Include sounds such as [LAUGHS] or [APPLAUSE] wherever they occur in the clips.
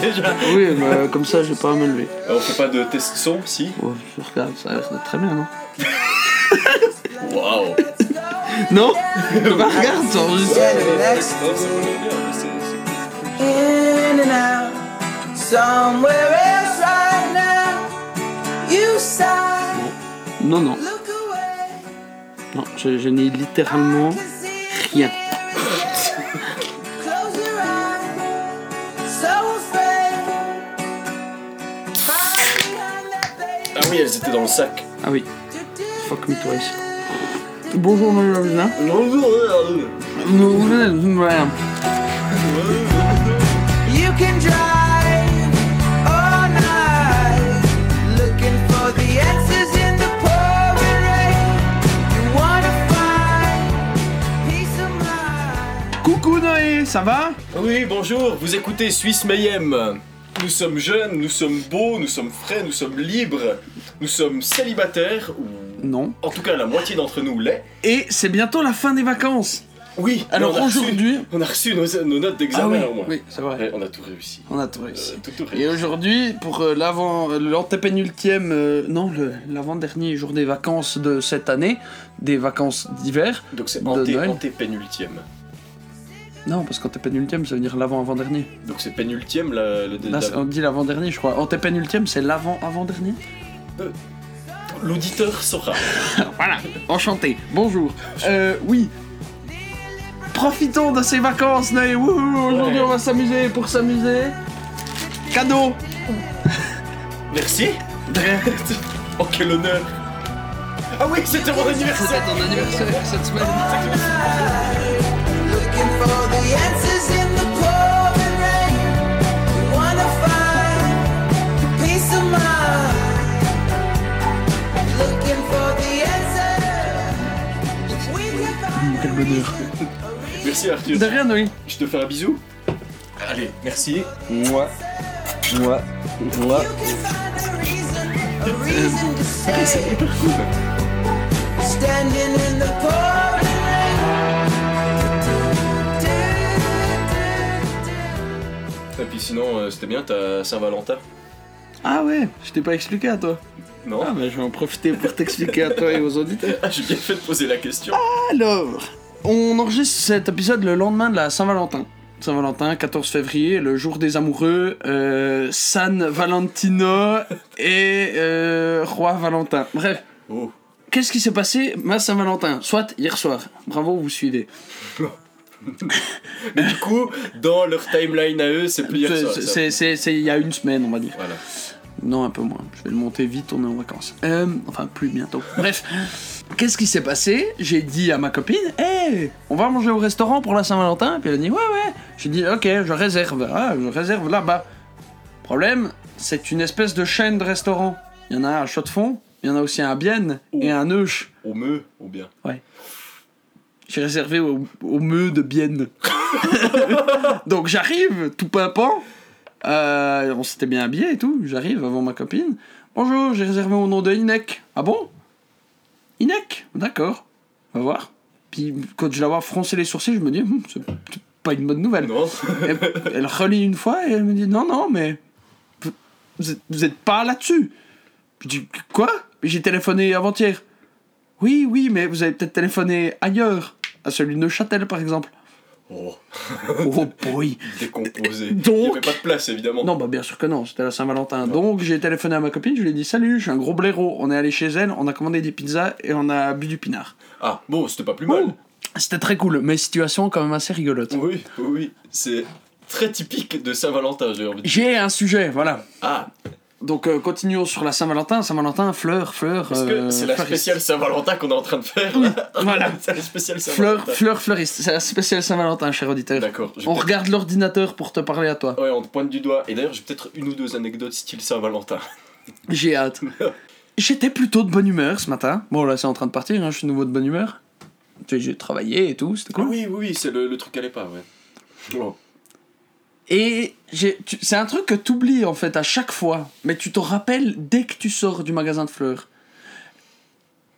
déjà. Oui, mais comme ça, j'ai pas à me lever. Euh, On fait pas de test son, si? Oh, je regarde, ça a l'air d'être très bien, non? Waouh Non? [LAUGHS] Bah, regarde, ça enregistre. Non, c'est vraiment bien, mais c'est- c'est- in and out, somewhere else right now. You sigh, Non, non, non, je, je n'ai littéralement rien. Oui, elles étaient dans le sac. Ah oui, fuck me twice. Bonjour, Marie-Lavina. You can drive all night, looking for the answers in the pouring rain. You wanna find peace of mind. Coucou Noé, ça va? Oui, bonjour, vous écoutez Suisse Mayhem. Nous sommes jeunes, nous sommes beaux, nous sommes frais, nous sommes libres, nous sommes célibataires, ou Non. en tout cas la moitié d'entre nous l'est. Et c'est bientôt la fin des vacances. Oui, Alors aujourd'hui- [LAUGHS] on a reçu nos, nos notes Ah d'examen oui, au moins. oui, c'est vrai. Ouais, on a tout réussi. On a tout Euh, réussi. tout, tout Et réussi. aujourd'hui, pour euh, l'avant, euh, l'antépénultième, euh, non, le- l'avant-dernier jour des vacances de cette année, des vacances d'hiver. Donc c'est de anté, Noël. antépénultième. Non, parce qu'antépénultième, ça veut dire l'avant-avant-dernier. Donc c'est pénultième la, le Là, c'est- on dit l'avant-dernier, je crois. Antépénultième, c'est l'avant-avant-dernier L'auditeur saura. [LAUGHS] Voilà, enchanté. Bonjour. Euh, oui. Profitons de ces vacances, Noé. Wouhou, Aujourd'hui, Ouais. on va s'amuser pour s'amuser. Cadeau. Merci. [LAUGHS] Oh quel honneur. Ah oui, c'était mon C'était anniversaire. ton anniversaire cette semaine. Looking for the answers in the pouring rain. You wanna find peace of mind. Looking for the answers. We can find Quel bonheur. Merci Arthur. De rien, Noé. Je te fais un bisou. Allez, merci. Moi. Moi. Moi. You can find a reason, a reason to stay. Standing in the Et puis sinon, euh, c'était bien ta Saint-Valentin Ah ouais, je t'ai pas expliqué à toi. Non Ah, mais je vais en profiter pour t'expliquer à toi et aux auditeurs. [LAUGHS] Ah, J'ai bien fait de poser la question. Alors, on enregistre cet épisode le lendemain de la Saint-Valentin. Saint-Valentin, 14 février, le jour des amoureux, euh, San Valentino et euh, Roi Valentin. Bref, Oh. qu'est-ce qui s'est passé ma Saint-Valentin? Soit hier soir. Bravo, vous suivez. [LAUGHS] Mais du coup, dans leur timeline à eux, c'est plus C'est- il y a une semaine, on va dire. Voilà. Non, un peu moins. Je vais le monter vite, on est en vacances. Euh, enfin, plus bientôt. Bref. Qu'est-ce qui s'est passé? J'ai dit à ma copine, hé, on va manger au restaurant pour la Saint-Valentin Puis elle a dit, ouais, ouais. J'ai dit, ok, je réserve. Ah, je réserve là-bas. Problème, c'est une espèce de chaîne de restaurants. Il y en a un à Chaux-de-Fonds, il y en a aussi un à Bienne et un à Neuch. Au meu, ou bien. J'ai réservé au, au Meu de Bienne. [LAUGHS] Donc j'arrive, tout pimpant. Euh, on s'était bien habillé et tout. J'arrive avant ma copine. Bonjour, j'ai réservé au nom de Inek. Ah bon? Inek? D'accord. On va voir. Puis quand je la vois froncer les sourcils, je me dis, Hum, c'est pas une bonne nouvelle. Non [LAUGHS] Elle, elle relit une fois et elle me dit, non, non, mais vous, vous êtes, vous êtes pas là-dessus. Je dis, quoi? J'ai téléphoné avant-hier. Oui, oui, mais vous avez peut-être téléphoné ailleurs. À celui de Neuchâtel, par exemple. Oh, Oh boy. [LAUGHS] décomposé. [LAUGHS] Donc- Il y avait pas de place, évidemment. Non, bah bien sûr que non, c'était la Saint-Valentin. Donc j'ai téléphoné à ma copine, je lui ai dit salut, je suis un gros blaireau. On est allé chez elle, on a commandé des pizzas et on a bu du pinard. Ah, bon, c'était pas plus mal. C'était très cool, mais situation quand même assez rigolote. Oui, oui, oui. C'est très typique de Saint-Valentin, j'ai envie de dire. J'ai un sujet, voilà. Ah, Donc euh, continuons sur la Saint-Valentin. Saint-Valentin, fleurs, fleurs. est-ce que euh, c'est la spéciale Saint-Valentin qu'on est en train de faire là [LAUGHS] voilà. C'est la spéciale Saint-Valentin. fleurs, fleuriste. C'est la spéciale Saint-Valentin, cher auditeur. D'accord. On regarde l'ordinateur pour te parler à toi. Ouais, on te pointe du doigt. Et d'ailleurs, j'ai peut-être une ou deux anecdotes style Saint-Valentin. [LAUGHS] J'ai hâte. [LAUGHS] J'étais plutôt de bonne humeur ce matin. Bon, là, c'est en train de partir, hein, je suis nouveau de bonne humeur. J'ai travaillé et tout, c'était cool. Oui, oui, oui, c'est le, le truc allait pas, ouais. Oh. Et c'est un truc que tu oublies en fait à chaque fois, mais tu te rappelles dès que tu sors du magasin de fleurs.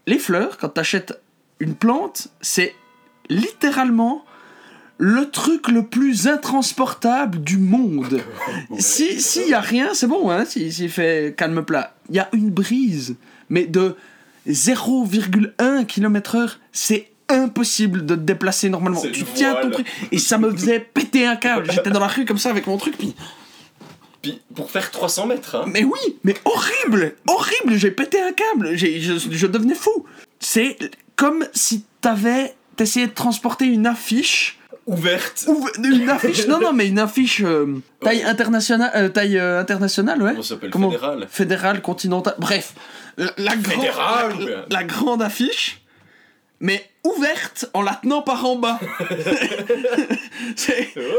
Les fleurs, quand tu achètes une plante, c'est littéralement le truc le plus intransportable du monde. [LAUGHS] Si s'il y a rien, c'est bon, hein, s'il s'il fait calme plat. Il y a une brise, mais de 0,1 km/h, c'est impossible de te déplacer normalement. Tu tiens ton voile. truc et ça me faisait péter un câble. J'étais dans la rue comme ça avec mon truc, puis Puis pour faire 300 mètres, hein. mais oui, mais horrible, horrible. J'ai pété un câble. Je, je devenais fou. C'est comme si t'avais t'essayais de transporter une affiche Ouverte. ou une affiche. non non, mais une affiche euh, taille internationale, euh, taille euh, internationale, ouais. Comment ça s'appelle? Comment? Fédéral. Fédérale, continentale. Bref, la, la grande, Fédérale, la, bien. la grande affiche, mais ouverte en la tenant par en bas. [LAUGHS]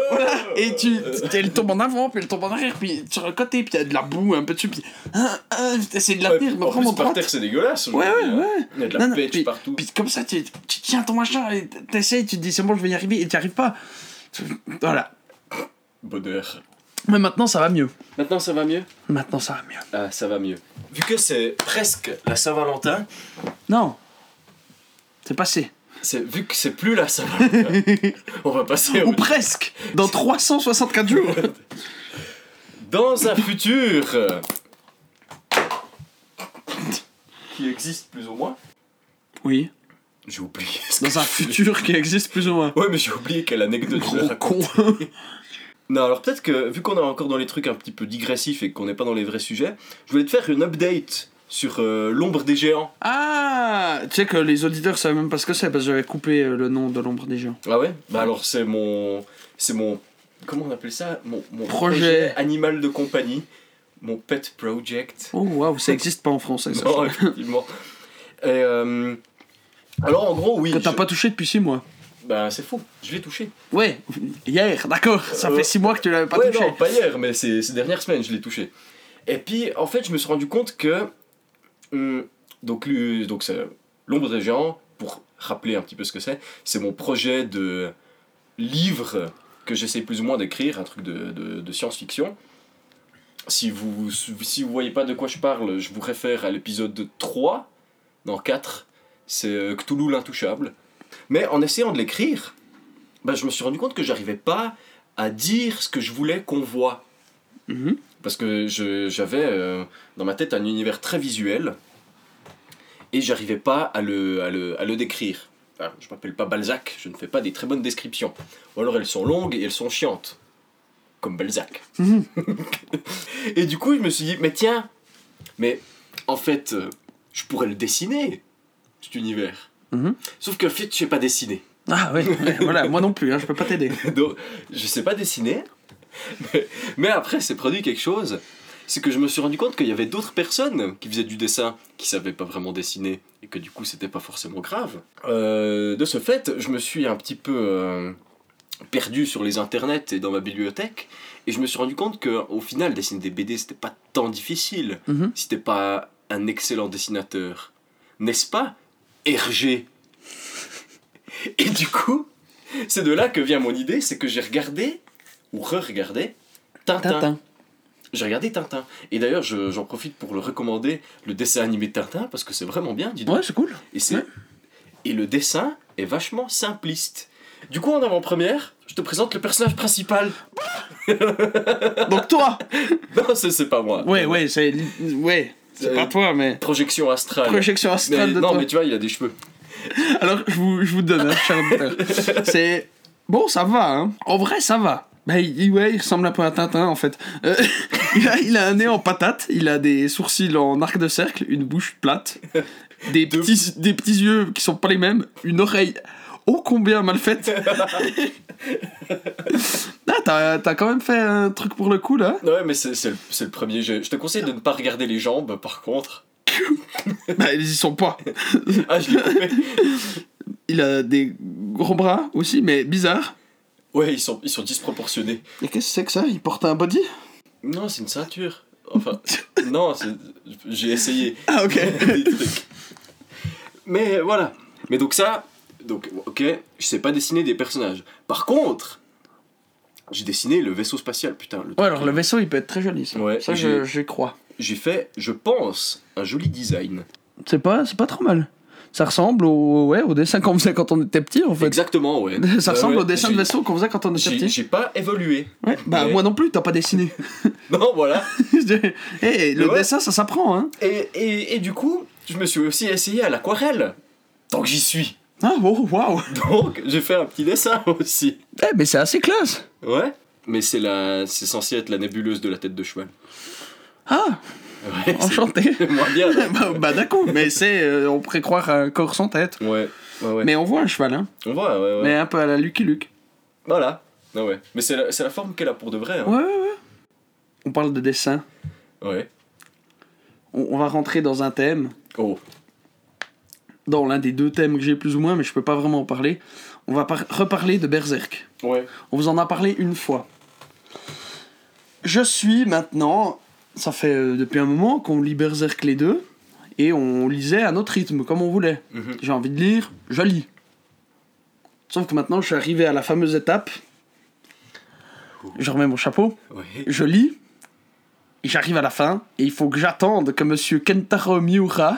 Voilà, et tu, tu- elle tombe en avant, puis elle tombe en arrière, puis sur le côté, puis il y a de la boue un peu dessus, puis hein, hein, de la Ouais, tenir, mais en vraiment plus, par terre, c'est dégueulasse. Ouais, ouais, ouais. Il y a de la non, pêche puis- partout. Puis comme ça, tu, tu tiens ton machin, et t'essayes, tu te dis c'est bon, je vais y arriver, et tu arrives pas. Voilà. Bonheur. Mais maintenant, ça va mieux. Maintenant, ça va mieux? Maintenant, ça va mieux. Ah, ça va mieux. Vu que c'est presque la Saint-Valentin, Non. C'est passé. vu que c'est plus la [LAUGHS] Saint-Valentin, on va passer Ou au... presque. Dans [LAUGHS] 364 jours. dans un futur euh, qui existe plus ou moins. Oui. J'ai oublié. ce Dans un futur qui existe plus ou moins. Ouais, mais j'ai oublié quelle anecdote je Gros con. [LAUGHS] Non, alors peut-être que vu qu'on est encore dans les trucs un petit peu digressifs et qu'on n'est pas dans les vrais sujets, je voulais te faire une update sur euh, l'ombre des géants. Ah Tu sais que les auditeurs savaient même pas ce que c'est parce que j'avais coupé euh, le nom de l'ombre des géants. Ah ouais? Bah alors c'est mon c'est mon comment on appelle ça? Mon, mon Projet. animal de compagnie, mon pet project. Oh waouh, ça existe pas en français ça. Non, effectivement. Et euh, alors en gros oui. Que t'as je- pas touché depuis 6 mois. Bah c'est faux. Je l'ai touché. Ouais, hier, d'accord. Ça fait 6 mois que tu l'avais pas ouais, touché. non, pas hier, mais ces, ces dernières semaines, je l'ai touché. Et puis, en fait, je me suis rendu compte que. Hum, donc, donc l'ombre des géants, pour rappeler un petit peu ce que c'est, c'est mon projet de livre que j'essaie plus ou moins d'écrire, un truc de, science-fiction. Si vous si vous voyez pas de quoi je parle, je vous réfère à l'épisode 3, non 4, c'est euh, Cthulhu l'intouchable. Mais en essayant de l'écrire, bah, je me suis rendu compte que j'arrivais pas à dire ce que je voulais qu'on voit. Mhm. Parce que j'avais euh, dans ma tête un univers très visuel et j'arrivais pas à le, à le, à le décrire. Enfin, je m'appelle pas Balzac, je ne fais pas des très bonnes descriptions. Ou alors elles sont longues et elles sont chiantes. Comme Balzac. Mhm. [LAUGHS] et du coup, je me suis dit, mais tiens, mais en fait, euh, je pourrais le dessiner, cet univers. Mhm. Sauf que, en fait, je sais pas dessiner. Ah ouais, [LAUGHS] voilà, moi non plus, hein, je peux pas t'aider. Donc, je sais pas dessiner. Mais, mais après, c'est produit quelque chose. C'est que je me suis rendu compte qu'il y avait d'autres personnes qui faisaient du dessin qui savaient pas vraiment dessiner et que du coup c'était pas forcément grave. Euh, de ce fait, je me suis un petit peu euh, perdu sur les internets et dans ma bibliothèque et je me suis rendu compte que au final dessiner des BD c'était pas tant difficile Mhm. si t'es pas un excellent dessinateur. N'est-ce pas Hergé [LAUGHS] Et du coup, c'est de là que vient mon idée, c'est que j'ai regardé, ou re-regardé, Tintin. Tintin. J'ai regardé Tintin. Et d'ailleurs, je- j'en profite pour le recommander, le dessin animé de Tintin, parce que c'est vraiment bien, dis donc. Ouais, c'est cool. Et, c'est- ouais. et le dessin est vachement simpliste. Du coup, en avant-première, je te présente le personnage principal. [LAUGHS] Donc toi [LAUGHS] Non, c'est c'est pas moi. Ouais, ouais, c'est. Ouais, c'est Euh, pas toi, mais. Projection astrale. Projection Mais- astrale de non, toi. mais tu vois, il a des cheveux. Alors, je vous, je vous donne, hein. [LAUGHS] C'est. Bon, ça va, hein. En vrai, ça va. Bah, il, ouais, il ressemble un peu à Tintin, en fait. Euh, [LAUGHS] il, a, il a un nez en patate, il a des sourcils en arc de cercle, une bouche plate, des, [LAUGHS] De- petits, des petits yeux qui sont pas les mêmes, une oreille ô combien mal faite. [LAUGHS] ah, t'as, t'as quand même fait un truc pour le coup, là. Ouais, mais c'est c'est le, c'est le premier jeu. Je te conseille de ne pas regarder les jambes, par contre. Bah, ils y sont pas. Ah, je l'ai coupé. Il a des gros bras aussi, mais bizarre. Ouais, ils sont, ils sont disproportionnés. Et qu'est-ce que c'est que ça? Il porte un body? Non, c'est une ceinture. Enfin, [LAUGHS] non, c'est- j'ai essayé. Ah, ok. [LAUGHS] des trucs. Mais voilà. Mais donc ça, donc ok, je sais pas dessiner des personnages. Par contre, j'ai dessiné le vaisseau spatial, putain. le Ouais, alors le vaisseau, il peut être très joli, ça. Ouais, ça, je, je crois. J'ai fait, je pense, un joli design. C'est pas, c'est pas trop mal. Ça ressemble au, ouais, au dessin qu'on faisait quand on était petit, en fait. Exactement, ouais. [LAUGHS] Ça Ouais, ressemble ouais. au dessin de vaisseau qu'on faisait quand on était petit. j'ai pas évolué. Ouais, bah, moi non plus, t'as pas dessiné. [LAUGHS] Non, voilà. [LAUGHS] Le Ouais. dessin, ça s'apprend, hein. Et, et, et du coup, je me suis aussi essayé à l'aquarelle. Tant que j'y suis. Ah, oh, waouh. Donc, j'ai fait un petit dessin aussi. Eh, mais c'est assez classe. Ouais. Mais c'est la, c'est censé être la nébuleuse de la tête de cheval. Ah, Ouais, enchanté. [LAUGHS] moins bien. bah, bah, d'accord, mais c'est. euh, on pourrait croire un corps sans tête. Ouais, ouais, ouais. Mais on voit un cheval, hein. On voit, ouais, ouais. Mais un peu à la Lucky Luke. Voilà. Ah ouais. Mais c'est la, la forme qu'elle a pour de vrai. Hein. Ouais, ouais, ouais. On parle de dessin. Ouais. On, on va rentrer dans un thème. Oh. Dans l'un des deux thèmes que j'ai plus ou moins, mais je peux pas vraiment en parler. On va par- reparler de Berserk. Ouais. On vous en a parlé une fois. Je suis maintenant. Ça fait euh, depuis un moment qu'on lit Berserk les deux. Et on lisait à notre rythme, comme on voulait. Mhm. J'ai envie de lire, je lis. Sauf que maintenant, je suis arrivé à la fameuse étape. Je remets mon chapeau, je lis, et j'arrive à la fin, et il faut que j'attende que monsieur Kentaro Miura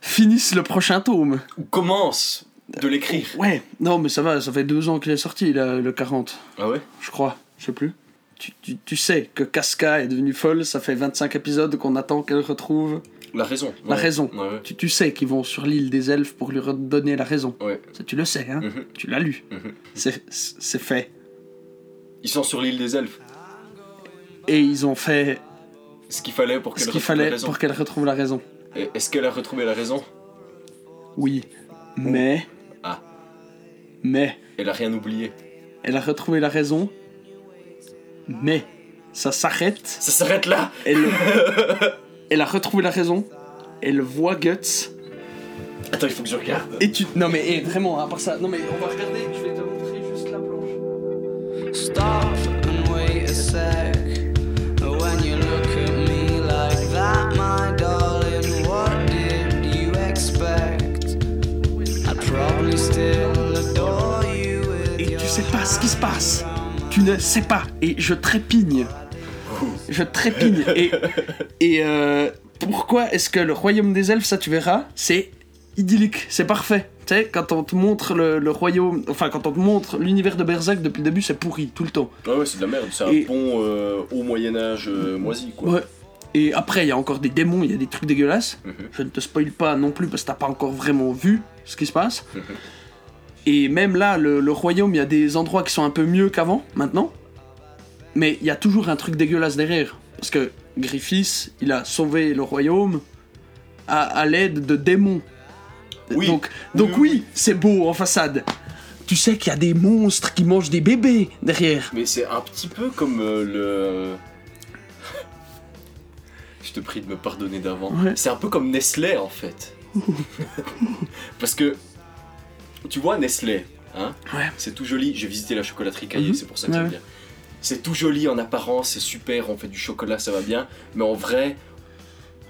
finisse le prochain tome. Ou commence de l'écrire. Ouais, non, mais ça va, ça fait deux ans qu'il est sorti, là, le 40, Ah ouais? Je crois, je sais plus. Tu, tu, tu sais que Casca est devenue folle, ça fait 25 épisodes qu'on attend qu'elle retrouve La raison. la Ouais. raison. Ouais, ouais. Tu, tu sais qu'ils vont sur l'île des elfes pour lui redonner la raison. Ça, tu le sais, hein Mhm. Tu l'as lu. Mhm. C'est c'est fait. Ils sont sur l'île des elfes. Et ils ont fait Ce qu'il fallait pour qu'elle retrouve la raison. pour qu'elle retrouve la raison. Et Est-ce qu'elle a retrouvé la raison? Oui. Mais. Ah. Mais. Elle a rien oublié. Elle a retrouvé la raison. Mais. Ça s'arrête. Ça s'arrête là Elle. [LAUGHS] elle a retrouvé la raison. Elle voit Guts. Attends, il faut que je regarde. Et tu. Non, mais eh, vraiment, à part ça. Non, mais on va regarder. Je vais te montrer juste la planche. Stop and wait a sec. When you look at me like that, my darling, what did you expect? I'd probably still adore you with Et tu sais pas ce qui se passe. Tu ne sais pas. Et je trépigne. Je trépigne. Et, et euh, pourquoi est-ce que le royaume des elfes, ça tu verras, c'est idyllique, c'est parfait. Tu sais, quand on te montre le, le royaume, enfin quand on te montre l'univers de Berserk depuis le début, c'est pourri tout le temps. Ouais, ouais, c'est de la merde. C'est un pont euh, au Moyen-Âge euh, moisi, quoi. Ouais. Et après, il y a encore des démons, il y a des trucs dégueulasses. Mhm. Je ne te spoil pas non plus parce que t'as pas encore vraiment vu ce qui se passe. Mhm. Et même là, le, le royaume, il y a des endroits qui sont un peu mieux qu'avant, maintenant. Mais il y a toujours un truc dégueulasse derrière. Parce que Griffiths, il a sauvé le royaume à, à l'aide de démons. Oui. Donc, donc Oui, oui, c'est beau en façade. Tu sais qu'il y a des monstres qui mangent des bébés derrière. Mais c'est un petit peu comme euh, le. [LAUGHS] Je te prie de me pardonner d'avant. Ouais. C'est un peu comme Nestlé en fait. [LAUGHS] Parce que. Tu vois, Nestlé, hein Ouais. C'est tout joli. J'ai visité la chocolaterie Caillé, Mhm. c'est pour ça que Ouais, ouais. bien. C'est tout joli en apparence, c'est super, on fait du chocolat, ça va bien. Mais en vrai,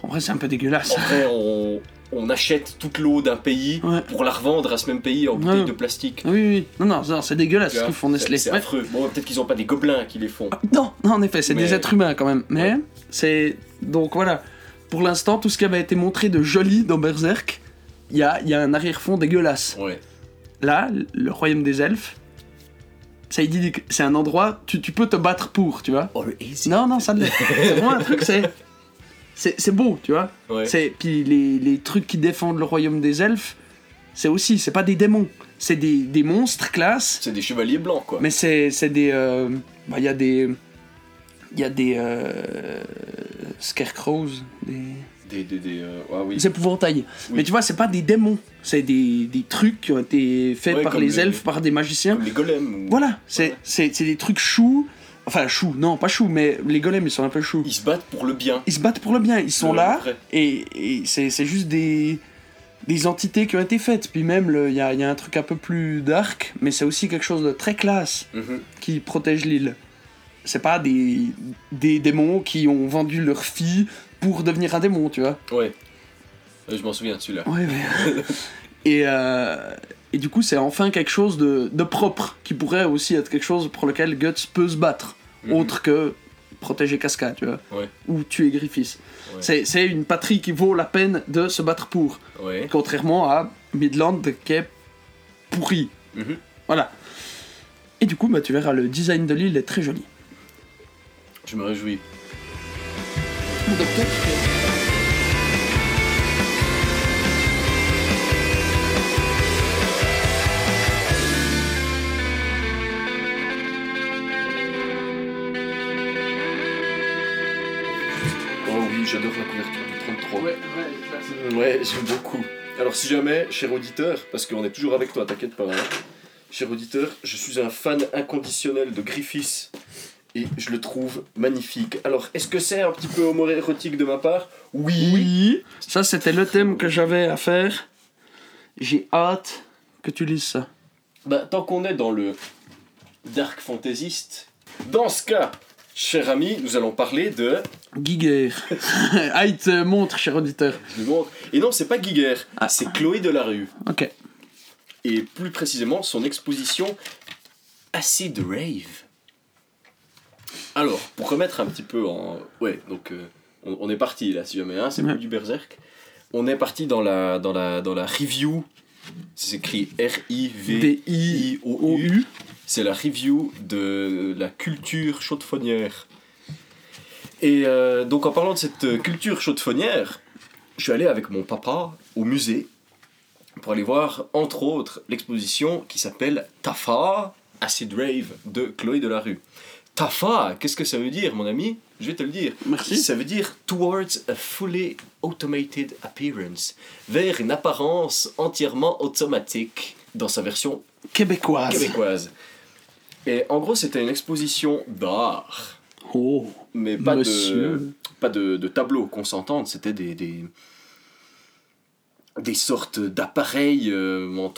En vrai, c'est un peu dégueulasse. en vrai on, on achète toute l'eau d'un pays Ouais. pour la revendre à ce même pays en bouteilles Ouais. de plastique. Oui, oui. Non, non, non, c'est dégueulasse ce qu'ils font Nestlé. C'est Ouais. affreux. Bon, peut-être qu'ils ont pas des gobelins qui les font. Non, non, en effet, c'est Mais- des êtres humains quand même. Mais c'est. Donc voilà. Pour l'instant, tout ce qui avait été montré de joli dans Berserk, il y a, il y a un arrière-fond dégueulasse. Ouais. Là, le royaume des elfes, c'est idyllique. C'est un endroit, tu, tu peux te battre pour, tu vois. Oh. Non, non, ça ne l'est. C'est vraiment un truc, c'est. C'est c'est beau, tu vois. Ouais. C'est Puis les, les trucs qui défendent le royaume des elfes, c'est aussi, c'est pas des démons. C'est des, des monstres classe. C'est des chevaliers blancs quoi. Mais c'est c'est des. euh, bah, Il y a des. Il y a des. euh, scarecrows, des, Des, des, des, euh, ah oui. des épouvantails. Oui. Mais tu vois, c'est pas des démons. C'est des, des trucs qui ont été faits Ouais, par les le- elfes, par des magiciens. Comme les golems. ou- Voilà, c'est Ouais. des trucs choux. Enfin, choux, non, pas choux, mais les golems, ils sont un peu choux. Ils se battent pour le bien. Ils se battent pour le bien, ils sont Le là, vrai. et, et c'est juste des, des entités qui ont été faites. Puis même, il y a, y a un truc un peu plus dark, mais c'est aussi quelque chose de très classe Mhm. qui protège l'île. C'est pas des, des démons qui ont vendu leur fille pour devenir un démon, tu vois. Ouais. Euh, Je m'en souviens de celui-là. Ouais, ouais. [LAUGHS] et, euh, et du coup, c'est enfin quelque chose de, de propre, qui pourrait aussi être quelque chose pour lequel Guts peut se battre. Mhm. Autre que protéger Casca, tu vois. Ouais. Ou tuer Griffiths. Ouais. C'est- C'est une patrie qui vaut la peine de se battre pour. Ouais. Contrairement à Midland qui est pourri. Mhm. Voilà. Et du coup, bah, tu verras, le design de l'île est très joli. Je me réjouis. Oh oui, j'adore la couverture du 33. Ouais, j'aime beaucoup. Alors si jamais, cher auditeur, parce qu'on est toujours avec toi, t'inquiète pas, hein. cher auditeur, je suis un fan inconditionnel de Griffiths et je le trouve magnifique. Alors, est-ce que c'est un petit peu homo-érotique de ma part Oui. Oui. Ça, c'était le thème que j'avais à faire. J'ai hâte que tu lises ça. Bah, tant qu'on est dans le dark fantaisiste, dans ce cas, cher ami, nous allons parler de... Giger. il te montre, cher auditeur. Je lui montre. Et non, c'est pas Giger, Ah. c'est Chloé Delarue. Ok. et plus précisément son exposition Acid Rave. Alors, pour remettre un petit peu en... Ouais, donc euh, on, on est parti là, si jamais, hein, c'est Ouais. plus du berserk. On est parti dans la, dans la, dans la review, c'est écrit R-I-V-I-O-U, c'est la review de la culture chaudefonnière. Et euh, donc en parlant de cette euh, culture chaudefonnière, je suis allé avec mon papa au musée pour aller voir, entre autres, l'exposition qui s'appelle Tafa Acid Rave de Chloé Delarue. Tafa, qu'est-ce que ça veut dire, mon ami? Je vais te le dire. Merci. Ça veut dire Towards a fully automated appearance, vers une apparence entièrement automatique dans sa version Québécoise. québécoise. Et en gros, c'était une exposition d'art, Oh. mais pas de, pas de, de tableaux qu'on s'entende, c'était des, des, des sortes d'appareils euh, en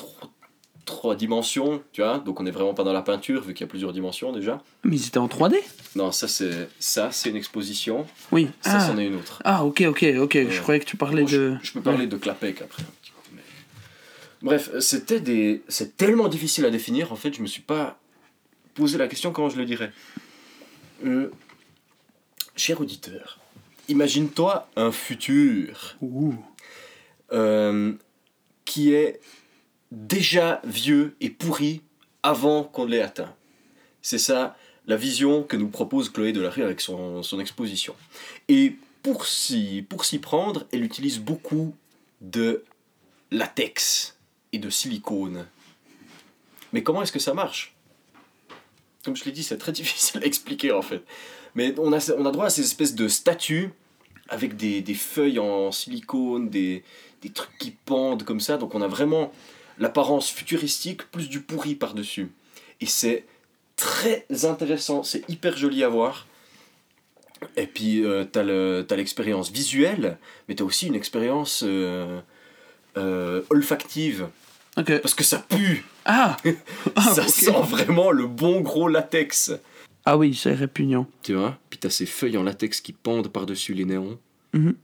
trois dimensions, tu vois. Donc on n'est vraiment pas dans la peinture, vu qu'il y a plusieurs dimensions déjà. Mais ils étaient en 3D Non, ça c'est ça c'est une exposition, Oui. ça ah. c'en est une autre. Ah, ok, ok, ok. Je croyais que tu parlais Bon, de. je, je peux parler de Clapec après. mais- Bref, c'était des, c'est tellement difficile à définir. En fait, je me suis pas posé la question comment je le dirais. Euh, cher auditeur, imagine-toi un futur Ouh. euh, qui est déjà vieux et pourri avant qu'on l'ait atteint. C'est ça la vision que nous propose Chloé Delarue avec son, exposition. Et pour s'y, prendre, elle utilise beaucoup de latex et de silicone. Mais comment est-ce que ça marche? Comme je l'ai dit, c'est très [LAUGHS] difficile à expliquer en fait. Mais on a, droit à ces espèces de statues avec des, feuilles en silicone, des trucs qui pendent comme ça. Donc on a vraiment l'apparence futuristique plus du pourri par-dessus. Et c'est très intéressant, c'est hyper joli à voir. Et puis euh, t'as le- t'as l'expérience visuelle, mais t'as aussi une expérience euh, euh, olfactive. Parce que ça pue, Ah [LAUGHS] Ah, ça sent vraiment le bon gros latex. Ah oui, c'est répugnant. Tu vois Puis t'as ces feuilles en latex qui pendent par-dessus les néons. Mhm.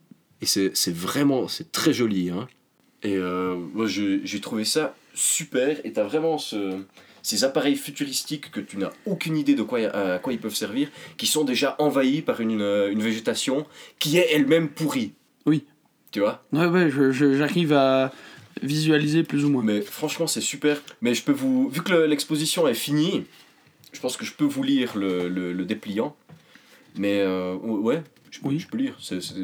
Et c'est c'est vraiment, c'est très joli. Hein et euh, moi j'ai trouvé ça super. Et t'as vraiment ce, ces appareils futuristiques que tu n'as aucune idée de quoi, à quoi ils peuvent servir, qui sont déjà envahis par une, une, une végétation qui est elle-même pourrie. Oui. Tu vois? Ouais, ouais, j'arrive à visualiser plus ou moins. Mais franchement, c'est super. Mais je peux vous. Vu que le- l'exposition est finie, je pense que je peux vous lire le, le, le dépliant. Mais euh, ouais, je peux, Oui. je peux lire. C'est c'est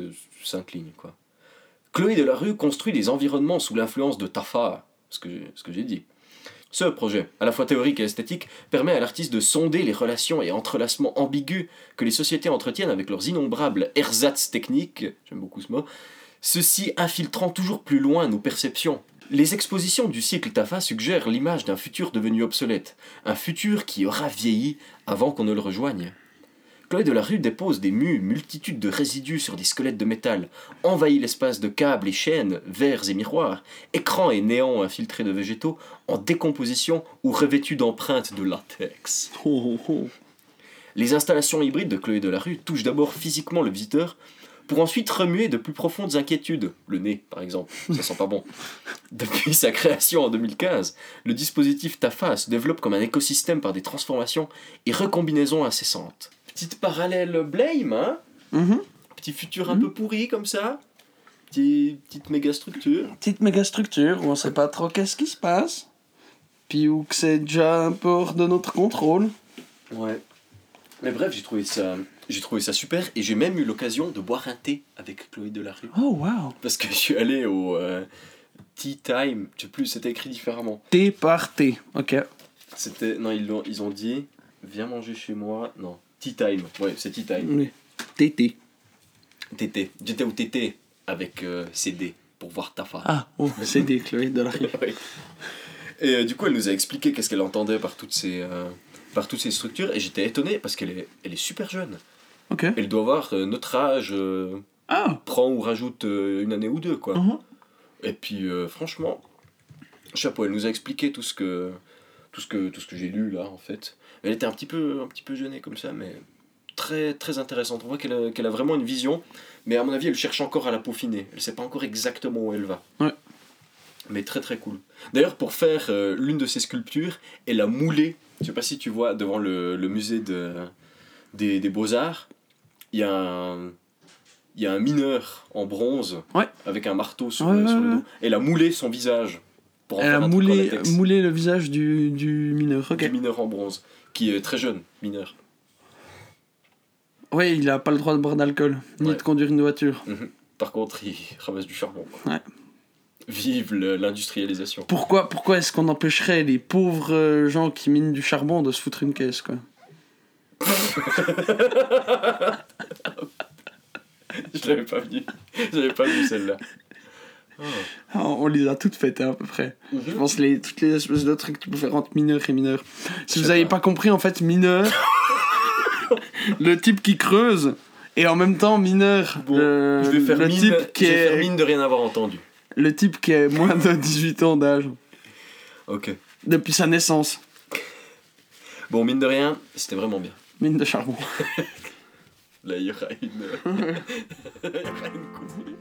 cinq lignes, quoi. Chloé Delarue construit des environnements sous l'influence de Tafa, ce que, j'ai- ce que j'ai dit. Ce projet, à la fois théorique et esthétique, permet à l'artiste de sonder les relations et entrelacements ambigus que les sociétés entretiennent avec leurs innombrables ersatz techniques, j'aime beaucoup ce mot, ceci infiltrant toujours plus loin nos perceptions. Les expositions du cycle Tafa suggèrent l'image d'un futur devenu obsolète, un futur qui aura vieilli avant qu'on ne le rejoigne. Chloé Delarue dépose des mues, multitudes de résidus sur des squelettes de métal, envahit l'espace de câbles et chaînes, verres et miroirs, écrans et néons infiltrés de végétaux, en décomposition ou revêtus d'empreintes de latex. Oh, oh, oh. Les installations hybrides de Chloé Delarue touchent d'abord physiquement le visiteur, pour ensuite remuer de plus profondes inquiétudes, le nez par exemple, ça sent pas bon. [LAUGHS] Depuis sa création en 2015, le dispositif TAFA se développe comme un écosystème par des transformations et recombinaisons incessantes. Petite parallèle Blame, hein Mhm. Petit futur un peu pourri comme ça. Petit, petite méga structure. Petite méga structure où on sait pas trop qu'est-ce qui se passe. Puis où c'est déjà un peu hors de notre contrôle. Ouais. Mais bref, j'ai trouvé ça, j'ai trouvé ça super et j'ai même eu l'occasion de boire un thé avec Chloé Delarue. Oh wow. Parce que je suis allé au euh, Tea Time, je sais plus, c'était écrit différemment. Thé par thé. Ok. C'était, non, ils, l'ont, ils ont dit, viens manger chez moi. Non, Tea Time, ouais, c'est Tea Time. Oui. Tété. Tété, j'étais au Tété avec euh, CD pour voir Tafa. Ah, oh, des [LAUGHS] Chloé de la Oui. Et euh, du coup, elle nous a expliqué qu'est-ce qu'elle entendait par toutes ces, euh, par toutes ces structures et j'étais étonné parce qu'elle est, elle est super jeune. Ok. Elle doit avoir notre âge, Ah. prend ou rajoute une année ou deux, quoi. Mhm. Et puis, franchement, chapeau, elle nous a expliqué tout ce que, tout ce que, tout ce que j'ai lu là, en fait. Elle était un petit peu, un petit peu gênée comme ça, mais très, très intéressante. On voit qu'elle a, qu'elle a vraiment une vision, mais à mon avis, elle cherche encore à la peaufiner. Elle sait pas encore exactement où elle va. Ouais. Mais très très cool. D'ailleurs, pour faire euh, l'une de ces sculptures, elle a moulé, je sais pas si tu vois, devant le, le musée de, des, des Beaux-Arts, il y a un. Il y a un mineur en bronze Ouais. avec un marteau sur, Ouais, le, ouais, sur le dos. Elle a moulé son visage pour en Elle faire a moulé, moulé le visage du, du mineur. Ok. Du mineur en bronze, qui est très jeune, mineur. Ouais, il a pas le droit de boire d'alcool, ni Ouais. de conduire une voiture. Par contre, il [LAUGHS] ramasse du charbon. quoi. Ouais. Vive l'industrialisation. Pourquoi, pourquoi est-ce qu'on empêcherait les pauvres euh, gens qui minent du charbon de se foutre une caisse, quoi? [LAUGHS] Je l'avais pas vu. Je l'avais pas vu celle-là. Ah, On les a toutes faites, hein, à peu près. Je Mhm. pense les, toutes les espèces de trucs que tu peux faire entre mineur et mineur. Si Je vous sais avez pas. pas compris, en fait, mineur, [LAUGHS] le type qui creuse, et en même temps mineur, Bon, le, je vais faire le mine, type qui je vais faire est mine de rien avoir entendu. le type qui est moins de 18 ans d'âge Ok. depuis sa naissance. Bon, mine de rien, c'était vraiment bien. Mine de charbon. [LAUGHS] Là, il y aura une. [LAUGHS] il y aura une.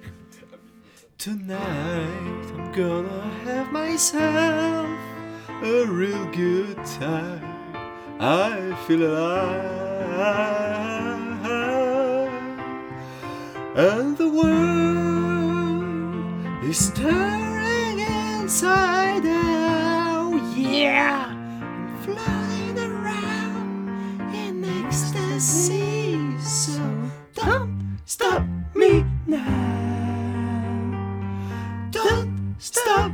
Tonight, I'm gonna have myself a real good time. I feel alive. And the world is turning inside out. Yeah! I'm floating around in ecstasy. So don't stop me now. Stop.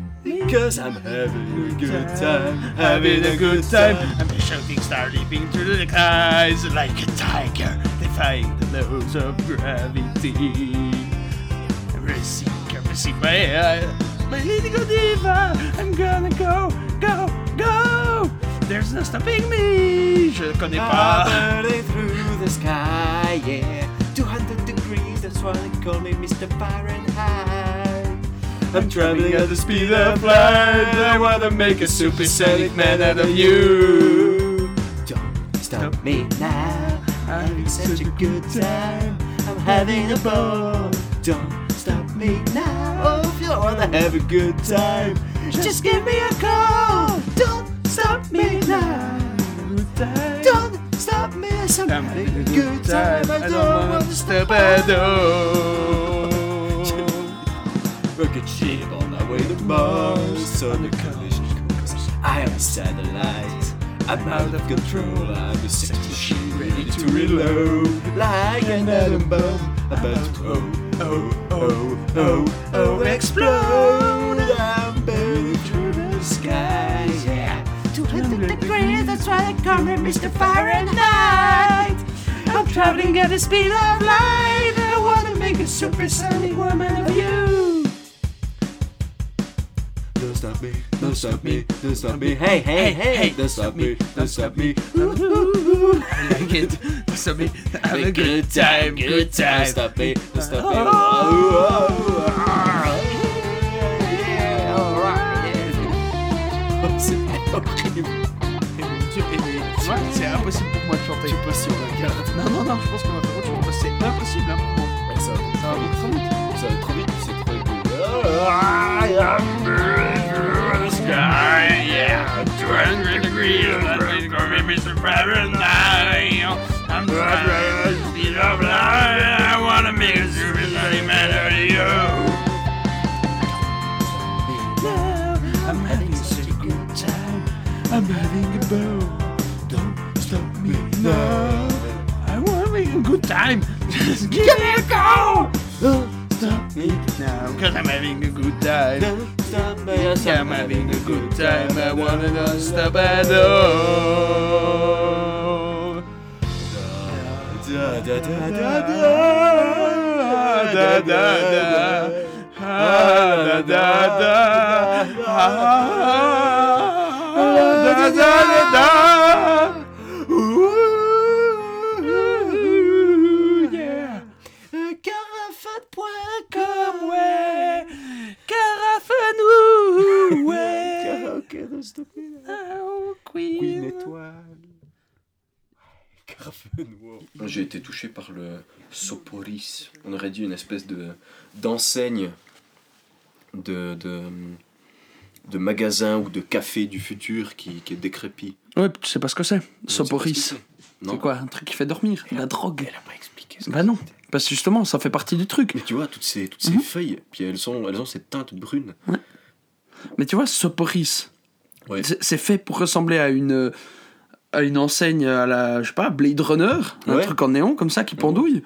Cause I'm having a good time. Having a good time. I'm shouting, star leaping through the skies like a tiger, defying the laws of gravity. Receive, receive my my little diva. I'm gonna go, go, go. There's no stopping me. Je connais pas. burning through the sky, yeah. 200 degrees, that's why they call me Mr. Fahrenheit. I'm traveling at the speed of light. I wanna make a supersonic man out of you. Don't stop me now. I'm having such a good time. I'm having a ball. Don't stop me now. Oh, if you wanna have a good time, just give me a call. Don't stop me now. Don't stop me, I'm having a good time. I don't want to stop at all. Rocket ship on my way to Mars on a collision course. I am a satellite. I'm out of control. I'm a sex machine ready to reload. Like an atom bomb about to oh, oh, oh, oh, oh, oh explode. I'm burning through the sky. Yeah. 200 degrees, that's why they call me Mr. Fahrenheit. I'm traveling at the speed of light. I wanna make a supersonic woman of you. Stop me, don't stop me, don't stop me. Hey, hey, hey, don't stop me, don't stop me. I like it. Don't stop me, [LAUGHS] have a good time, good time. Don't stop me, don't stop me. Oh. Oh. I'm trying to speed up life. I wanna make a super man out of you. I'm having such a good time. I'm having a ball. Don't stop me now. I wanna make a good time. Just give me a call. Don't stop me now. Cause I'm having a good time. Sunday or I'm having a good time. I wanna stop at all. Da da da da da da da da. Da da da da da da da De. Oh, Queen. étoile. J'ai été touché par le Soporis. On aurait dit une espèce de d'enseigne de, de, de magasin ou de café du futur qui, qui est décrépit. Ouais, tu sais pas ce que c'est. Soporis. ce que c'est. Non. C'est quoi Un truc qui fait dormir La drogue Elle a pas expliqué. ce Bah que non. c'était. Parce que justement, ça fait partie du truc. Mais tu vois, toutes ces, toutes ces Mhm. feuilles, puis elles, sont, elles ont cette teinte brune. Mais tu vois, Soporis, Ouais. c'est fait pour ressembler à une, à une enseigne à la, je sais pas, Blade Runner, un Ouais. truc en néon comme ça qui pendouille.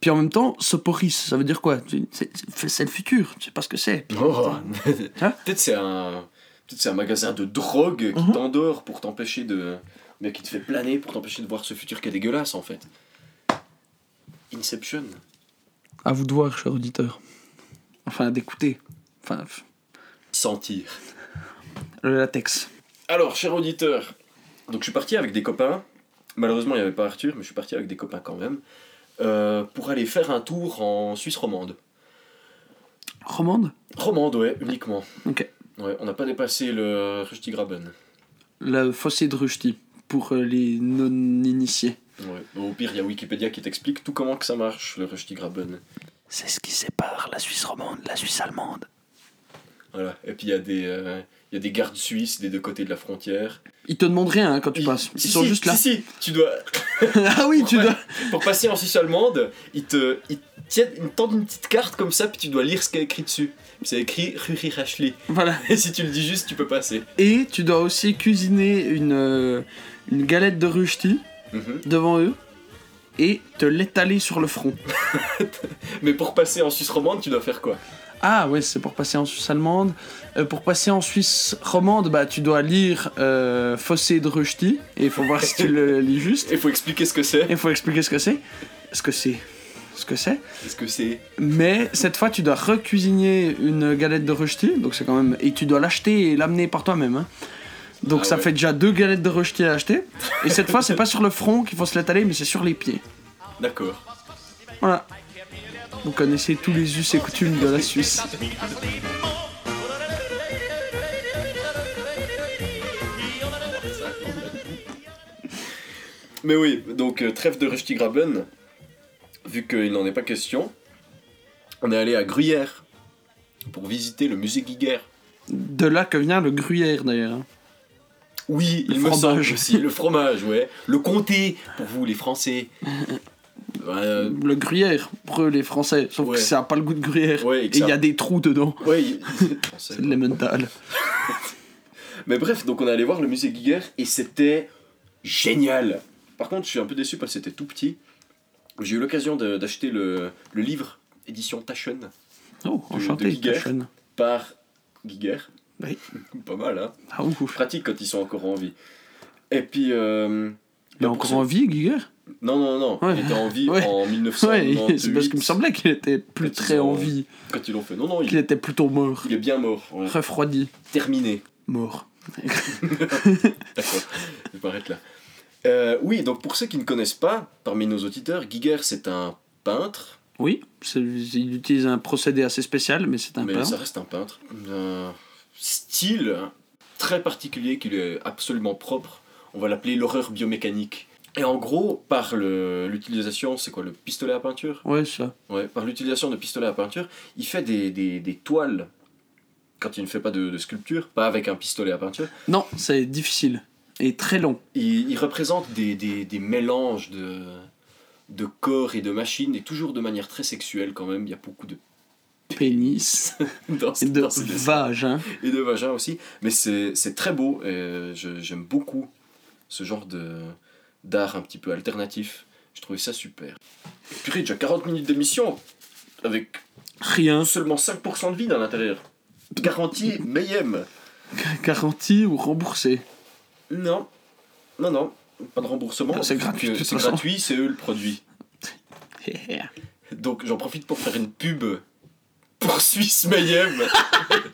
Puis en même temps, Soporis, ça veut dire quoi? C'est le futur, tu sais pas ce que c'est. Oh. Hein? [LAUGHS] Peut-être c'est un, c'est un magasin de drogue qui Mhm. t'endort pour t'empêcher de, mais qui te fait planer pour t'empêcher de voir ce futur qui est dégueulasse en fait. Inception. À vous de voir, cher auditeur. Enfin, d'écouter. Enfin, Sentir. Le latex. Alors, cher auditeur, donc je suis parti avec des copains. Malheureusement, il n'y avait pas Arthur, mais je suis parti avec des copains quand même. euh, pour aller faire un tour en Suisse romande. Romande? Romande, ouais, uniquement. Ok. Ouais, on n'a pas dépassé le Rustigraben. Le fossé de Rushdie, pour euh, les non-initiés. Ouais. Au pire, il y a Wikipédia qui t'explique tout comment que ça marche, le Rustigraben. C'est ce qui sépare la Suisse romande de la Suisse allemande. Voilà. Et puis il y, a des, euh, il y a des gardes suisses des deux côtés de la frontière. Ils te demandent rien hein, quand tu Ils- passes. Ils si, sont si, juste là. Si, si, tu dois. [LAUGHS] ah oui, tu Ouais. dois. Pour passer en Suisse allemande, ils te, ils te tendent une petite carte comme ça, puis tu dois lire ce qui est écrit dessus. C'est écrit Ruri Rachli. Voilà. [LAUGHS] Et si tu le dis juste, tu peux passer. Et tu dois aussi cuisiner une, euh, une galette de Rushdie Mhm. devant eux et te l'étaler sur le front. [LAUGHS] Mais pour passer en Suisse romande, tu dois faire quoi? Ah ouais, c'est pour passer en Suisse allemande. Euh, pour passer en Suisse romande, bah tu dois lire euh, Fossé de Rushdie et il faut voir si tu le [LAUGHS] lis juste. Il faut expliquer ce que c'est. Il faut expliquer ce que c'est. Ce que c'est. Ce que c'est. Qu'est-ce que c'est Mais cette fois, tu dois recuisiner une galette de Rushdie, donc c'est quand même et tu dois l'acheter et l'amener par toi-même. hein. Donc Ah ça ouais. fait déjà deux galettes de Rushdie à acheter. Et cette fois, c'est pas sur le front qu'il faut se l'étaler, mais c'est sur les pieds. D'accord. Voilà. Vous connaissez tous les us et coutumes de la Suisse. Mais oui, donc euh, trêve de Rustigraben, vu qu'il n'en est pas question, on est allé à Gruyère pour visiter le musée Giger. De là que vient le gruyère d'ailleurs. Oui, Le il me semble fromage. aussi, le fromage, ouais. Le comté, pour vous les Français. [LAUGHS] Euh, Le gruyère, pour eux, les Français. Sauf Ouais. que ça a pas le goût de gruyère. Ouais, et il ça- y a des trous dedans. ouais, Français. [LAUGHS] C'est de l'emmental. [LAUGHS] Mais bref, donc on est allé voir le musée Giger et c'était génial. Par contre, je suis un peu déçu parce que c'était tout petit. J'ai eu l'occasion de- d'acheter le, le livre édition Taschen Oh, de enchanté, Giger. Taschen. par Giger. Oui. [LAUGHS] Pas mal, hein. Ah ouf. Pratique quand ils sont encore en vie. Et puis. euh, Il est encore en vie, Giger? Non, non, non. Ouais. Il était en vie Ouais. en 1998. Ouais, c'est parce qu'il me semblait qu'il était plus Quand très en vie, Quand ils l'ont fait. Non, non, il, était plutôt mort. il est bien mort. Refroidi. Terminé. Mort. [LAUGHS] D'accord. Je vais arrêter là. Euh, oui, donc pour ceux qui ne connaissent pas, parmi nos auditeurs, Giger c'est un peintre, Oui, il utilise un procédé assez spécial, mais c'est un mais peintre. ça reste un peintre. Un style très particulier qui lui est absolument propre. On va l'appeler l'horreur biomécanique. Et en gros, par l'utilisation, c'est quoi le pistolet à peinture? Ouais, ça. Ouais, par l'utilisation de pistolets à peinture, il fait des, des, des toiles quand il ne fait pas de, de sculpture, pas avec un pistolet à peinture. Non, c'est difficile. Et très long. Il, il représente des, des, des mélanges de, de corps et de machines, et toujours de manière très sexuelle quand même. Il y a beaucoup de Pénis. [LAUGHS] dans, Et de vagin. et de vagin aussi. Mais c'est très beau et j'aime beaucoup ce genre de d'art un petit peu alternatif. Je trouvais ça super. Purée, déjà 40 minutes d'émission avec Rien. seulement 5% de vide à l'intérieur. Garantie Mayhem. Garanti ou remboursé? Non, non, non, pas de remboursement. C'est gratuit, C'est gratuit, c'est eux le produit. Donc j'en profite pour faire une pub pour Suisse Mayhem. [LAUGHS]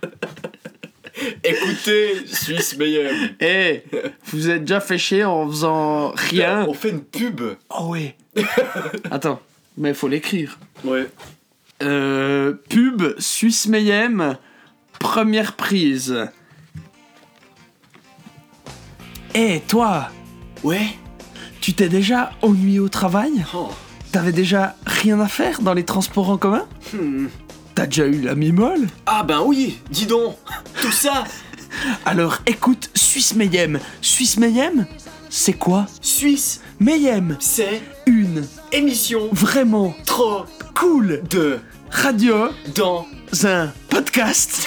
[LAUGHS] Écoutez, Suisse Mayhem. Eh, vous êtes déjà fait chier en faisant rien On fait une pub. Oh ouais. [LAUGHS] Attends, mais il faut l'écrire. Ouais. Euh, pub Suisse Mayhem, première prise. Eh, toi, Ouais. tu t'es déjà ennuyé au travail? Oh. T'avais déjà rien à faire dans les transports en commun? Hmm. T'as déjà eu la mimole Ah ben oui, dis donc. Tout ça. [LAUGHS] Alors écoute Suisse Mayhem. Suisse Mayhem, c'est quoi? Suisse, Mayhem, c'est une émission vraiment trop cool de radio dans un podcast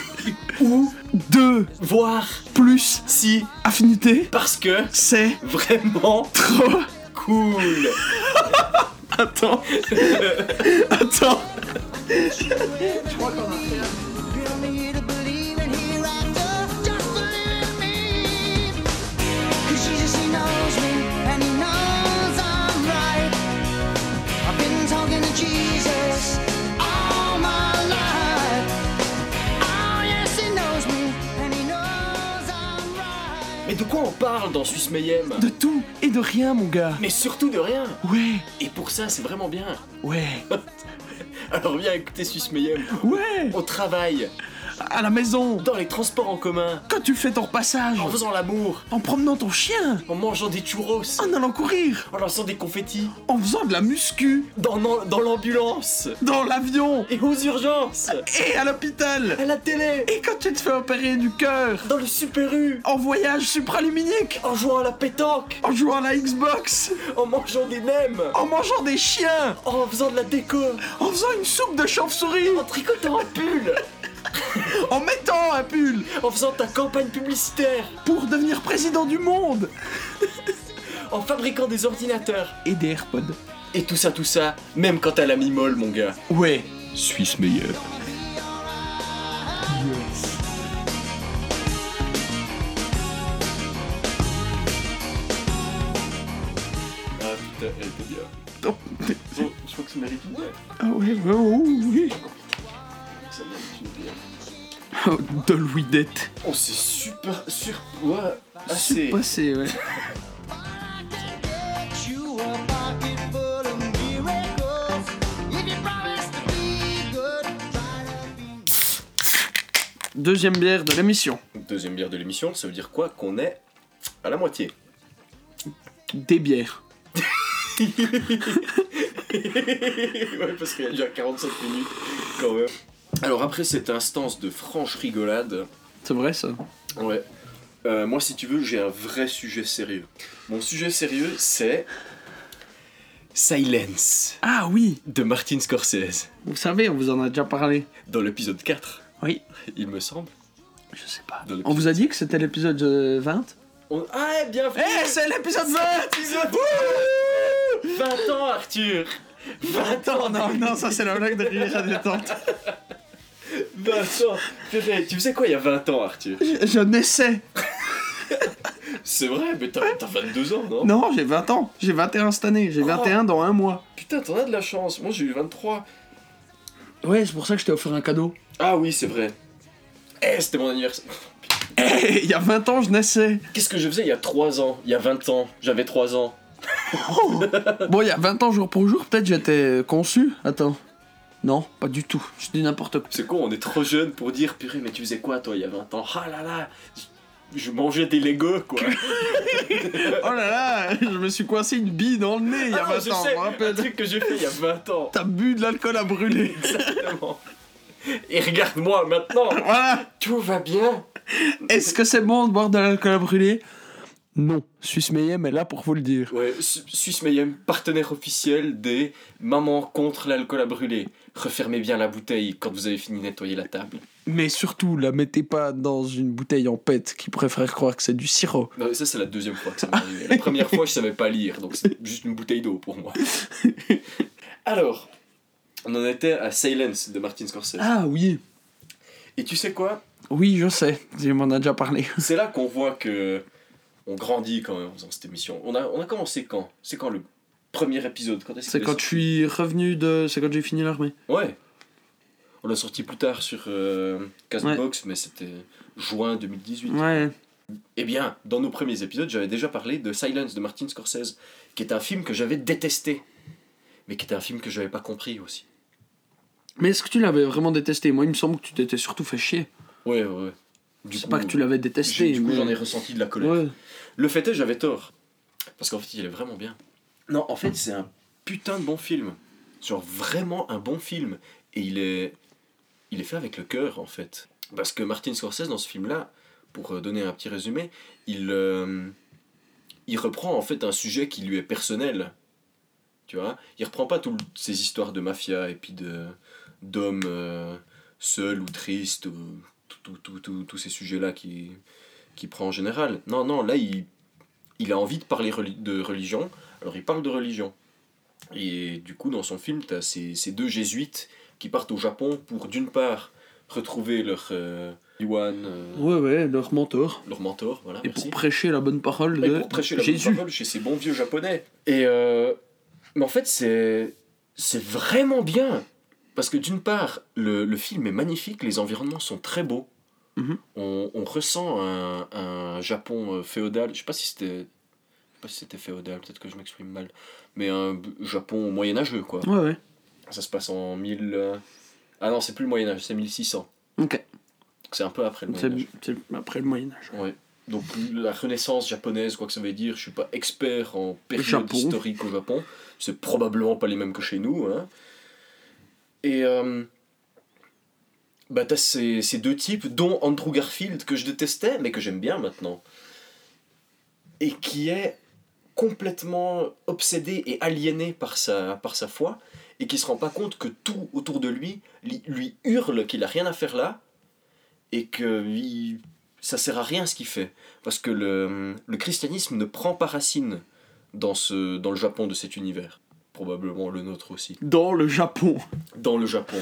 [LAUGHS] ou [LAUGHS] de voir plus si affinité. parce que C'est vraiment trop. cool. Attends. Attends. Mais de quoi on parle dans Suisse Mayhem De tout et de rien, mon gars. Mais surtout de rien. Ouais, Et pour ça, c'est vraiment bien. ouais, [LAUGHS] Alors viens écouter Suisse Mayhem. ouais. Au travail, À la maison, dans les transports en commun, quand tu fais ton repassage, en faisant l'amour, en promenant ton chien, en mangeant des churros, en allant courir, en lançant des confettis, en faisant de la muscu, dans, dans, dans l'ambulance, dans l'avion. Et aux urgences, et à l'hôpital. à la télé, Et quand tu te fais opérer du cœur, dans le Super U, en voyage supraluminique, en jouant à la pétanque, en jouant à la Xbox, en mangeant des nems, en mangeant des chiens, en faisant de la déco, en faisant une soupe de chauve-souris, en tricotant un pull, [LAUGHS] [LAUGHS] en mettant un pull en faisant ta campagne publicitaire, pour devenir président du monde [LAUGHS] en fabriquant des ordinateurs. et des AirPods. Et tout ça, tout ça, même quand t'as la mi-molle, mon gars. Ouais. Suisse meilleur. Ah putain, elle était bien. Oh, je crois que ça mérite une bière. Ah ouais, ouais, oui. [LAUGHS] de Louis Dette. Oh, c'est super, sur... Ouais, assez. Passé, ouais. Deuxième bière de l'émission. Deuxième bière de l'émission, ça veut dire quoi Qu'on est à la moitié? Des bières. [LAUGHS] ouais, parce qu'il y a déjà 45 minutes, quand même. Alors après cette instance de franche rigolade, C'est vrai ça ouais, euh, moi si tu veux, j'ai un vrai sujet sérieux. Mon sujet sérieux, c'est Silence Ah oui de Martin Scorsese, Vous savez, on vous en a déjà parlé. dans l'épisode 4, Oui. il me semble. Je sais pas. Dans On vous a dit que c'était l'épisode euh, 20 On... Ah, eh, bien fait Eh, c'est l'épisode 20 Épisode 20 ans, Arthur 20 ans Non, non, ça c'est la blague de rire à détente. [LAUGHS] 20 ans Purée, Tu faisais quoi il y a 20 ans, Arthur? Je, je naissais. C'est vrai, mais t'as t'as 22 ans, non? Non, j'ai 20 ans. J'ai 21 cette année. J'ai 21 dans un mois. Putain, t'en as de la chance. Moi, j'ai eu 23. Ouais, c'est pour ça que je t'ai offert un cadeau. Ah oui, c'est vrai. Eh, c'était mon anniversaire. Eh, il y a 20 ans, je naissais. Qu'est-ce que je faisais il y a 3 ans Il y a 20 ans? J'avais 3 ans. Bon, il y a 20 ans, jour pour jour, peut-être j'étais conçu. Attends. Non, pas du tout. Je dis n'importe quoi. C'est con, on est trop jeune pour dire purée, mais tu faisais quoi toi il y a 20 ans? Ah là là Je mangeais des Legos quoi. [LAUGHS] Oh là là, je me suis coincé une bille dans le nez il y a Ah, 20 je ans, sais, je me un truc que j'ai fait il y a 20 ans. T'as bu de l'alcool à brûler. Exactement. Et regarde-moi maintenant. voilà. Tout va bien. Est-ce que c'est bon de boire de l'alcool à brûler? Non, Suisse Mayhem est là pour vous le dire. Ouais, Su- Suisse Mayhem, partenaire officiel des Maman contre l'alcool à brûler. Refermez bien la bouteille quand vous avez fini de nettoyer la table. Mais surtout, la mettez pas dans une bouteille en pète qui faire croire que c'est du sirop. Non, ça, c'est la deuxième fois que ça m'est arrivé. La première fois, je savais pas lire, donc c'est juste une bouteille d'eau pour moi. [LAUGHS] Alors, on en était à Silence de Martin Scorsese. Ah oui, Et tu sais quoi? Oui, je sais, tu m'en as déjà parlé. [LAUGHS] C'est là qu'on voit que on grandit quand même en faisant cette émission. On a, on a commencé quand? C'est quand le premier épisode quand est-ce C'est quand je suis revenu de. C'est quand j'ai fini l'armée. Ouais. On l'a sorti plus tard sur euh, Castbox, mais c'était juin 2018. Ouais. Eh bien, dans nos premiers épisodes, j'avais déjà parlé de Silence de Martin Scorsese, qui est un film que j'avais détesté, mais qui était un film que j'avais pas compris aussi. Mais est-ce que tu l'avais vraiment détesté? Moi, il me semble que tu t'étais surtout fait chier. Ouais, ouais, ouais. Du C'est coup, pas que tu l'avais détesté, Du coup, mais. j'en ai ressenti de la colère. Ouais. Le fait est, j'avais tort. Parce qu'en fait, il est vraiment bien. Non, en fait, c'est un putain de bon film. Genre, vraiment un bon film. Et il est, il est fait avec le cœur, en fait. Parce que Martin Scorsese, dans ce film-là, pour euh, donner un petit résumé, il, euh, il reprend en fait un sujet qui lui est personnel. Tu vois? Il reprend pas toutes ces histoires de mafia et puis de d'hommes euh, seuls ou tristes, ou tous ces sujets-là qui, qui prend en général. Non, non, là, il, il a envie de parler de religion, alors il parle de religion. Et du coup, dans son film, tu as ces, ces deux jésuites qui partent au Japon pour, d'une part, retrouver leur euh, Yuan, euh, Ouais, ouais, leur mentor. leur mentor, voilà, Et merci. pour prêcher la bonne parole Et de pour prêcher la bonne Jésus. parole chez ces bons vieux japonais. Et euh, mais en fait, c'est c'est vraiment bien. Parce que d'une part, le, le film est magnifique, les environnements sont très beaux. Mhm. on, on ressent un, un Japon euh, féodal. Je sais pas si c'était. Je sais pas si c'était féodal, peut-être que je m'exprime mal. Mais un Japon moyenâgeux, quoi. Ouais, ouais. Ça se passe en 1000. euh, Ah non, c'est plus le Moyen-Âge, c'est 1600. Ok. C'est un peu après le Moyen-Âge. c'est après le Moyen-Âge. Ouais. Donc la renaissance japonaise, quoi que ça veut dire, je suis pas expert en période Japon. historique au Japon. C'est probablement pas les mêmes que chez nous. Hein. Et euh, bah t'as ces, ces deux types, dont Andrew Garfield que je détestais, mais que j'aime bien maintenant. Et qui est complètement obsédé et aliéné par sa, par sa foi, et qui se rend pas compte que tout autour de lui lui hurle qu'il a rien à faire là, et que il- ça sert à rien ce qu'il fait. Parce que le, le christianisme ne prend pas racine dans, ce, dans le Japon de cet univers. Probablement le nôtre aussi. Dans le Japon. Dans le Japon.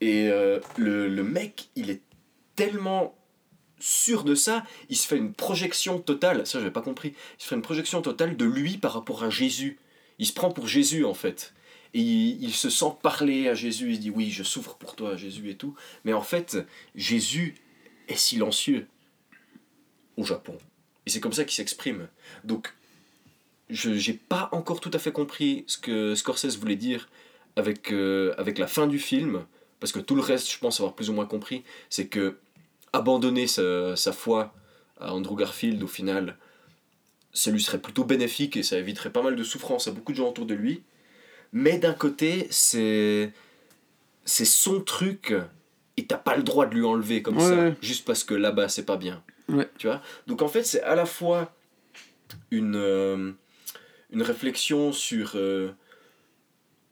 Et euh, le, le mec, il est tellement sûr de ça, il se fait une projection totale, ça j'avais pas compris, il se fait une projection totale de lui par rapport à Jésus. Il se prend pour Jésus en fait. Et il, se sent parler à Jésus, il dit oui, je souffre pour toi Jésus et tout. Mais en fait, Jésus est silencieux au Japon. Et c'est comme ça qu'il s'exprime. Donc, je j'ai pas encore tout à fait compris ce que Scorsese voulait dire avec, euh, avec la fin du film, parce que tout le reste, je pense avoir plus ou moins compris, c'est que abandonner sa, sa foi à Andrew Garfield, au final, ça lui serait plutôt bénéfique et ça éviterait pas mal de souffrance à beaucoup de gens autour de lui. Mais d'un côté, c'est c'est son truc et t'as pas le droit de lui enlever comme Ouais, ça, ouais. juste parce que là-bas c'est pas bien. Ouais. Tu vois? Donc en fait, c'est à la fois une, euh, une réflexion sur euh,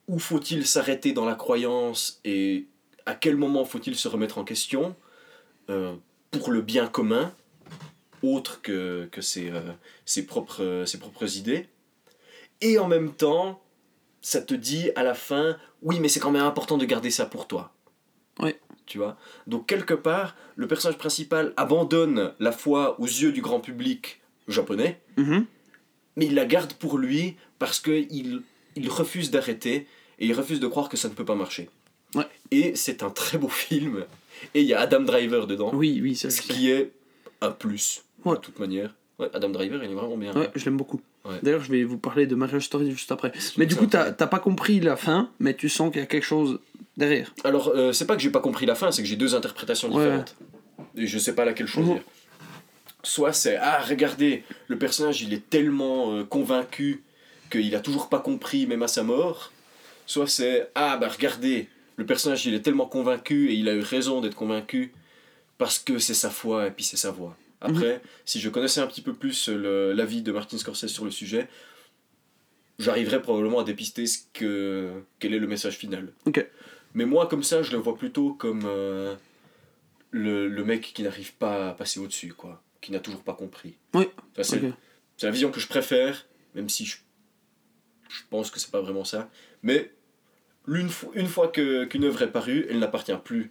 où faut-il s'arrêter dans la croyance et à quel moment faut-il se remettre en question euh, pour le bien commun, autre que, que ses, euh, ses, propres, ses propres idées. Et en même temps, ça te dit à la fin, oui, mais c'est quand même important de garder ça pour toi. Oui. Tu vois? Donc, quelque part, le personnage principal abandonne la foi aux yeux du grand public japonais, Mhm. mais il la garde pour lui parce qu'il il refuse d'arrêter et il refuse de croire que ça ne peut pas marcher. Ouais. Et c'est un très beau [LAUGHS] film. Et il y a Adam Driver dedans, Oui, oui, c'est ce qui est un plus, Ouais. de toute manière. Ouais, Adam Driver, il est vraiment bien. Ouais, je l'aime beaucoup. Ouais. D'ailleurs, je vais vous parler de Marriage Story juste après. Mais du coup, t'as pas compris la fin, mais tu sens qu'il y a quelque chose derrière. Alors, euh, c'est pas que j'ai pas compris la fin, c'est que j'ai deux interprétations différentes. Et je sais pas laquelle choisir. Mhm. Soit c'est Ah, regardez, le personnage il est tellement euh, convaincu qu'il a toujours pas compris, même à sa mort. Soit c'est Ah, bah regardez, le personnage il est tellement convaincu et il a eu raison d'être convaincu parce que c'est sa foi et puis c'est sa voix. Après, si je connaissais un petit peu plus le- l'avis de Martin Scorsese sur le sujet, j'arriverais probablement à dépister ce que, quel est le message final. Mais moi, comme ça, je le vois plutôt comme euh, le, le mec qui n'arrive pas à passer au-dessus, quoi. Qui n'a toujours pas compris. Oui. C'est la vision que je préfère, même si je, je pense que c'est pas vraiment ça. Mais l'une fo- une fois que- qu'une œuvre est parue, elle n'appartient plus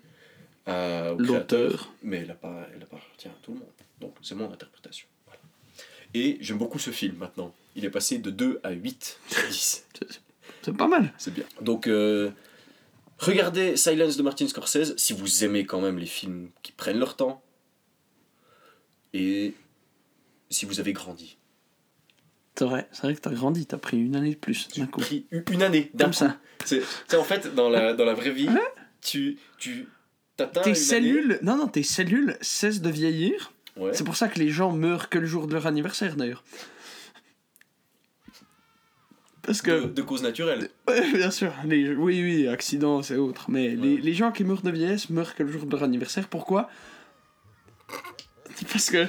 à, au L'auteur. mais elle, appa- elle appartient à tout le monde. Donc c'est mon interprétation. Voilà. Et j'aime beaucoup ce film maintenant. Il est passé de 2 à 8 sur [LAUGHS] 10. C'est pas mal. C'est bien. Donc, euh, regardez Silence de Martin Scorsese si vous aimez quand même les films qui prennent leur temps. Et si vous avez grandi. C'est vrai, c'est vrai que t'as grandi, t'as pris une année de plus d'un coup. pris une année d'un Comme ça. C'est c'est en fait, dans la, dans la vraie vie, tu, tu t'atteins Tes une cellules, non, non, tes cellules cessent de vieillir. Ouais. C'est pour ça que les gens meurent que le jour de leur anniversaire d'ailleurs. Parce De, que, de cause naturelle. Ouais, bien sûr, les, oui, oui, accident, c'est autre. Mais les, les gens qui meurent de vieillesse meurent que le jour de leur anniversaire. Pourquoi? [LAUGHS] Parce que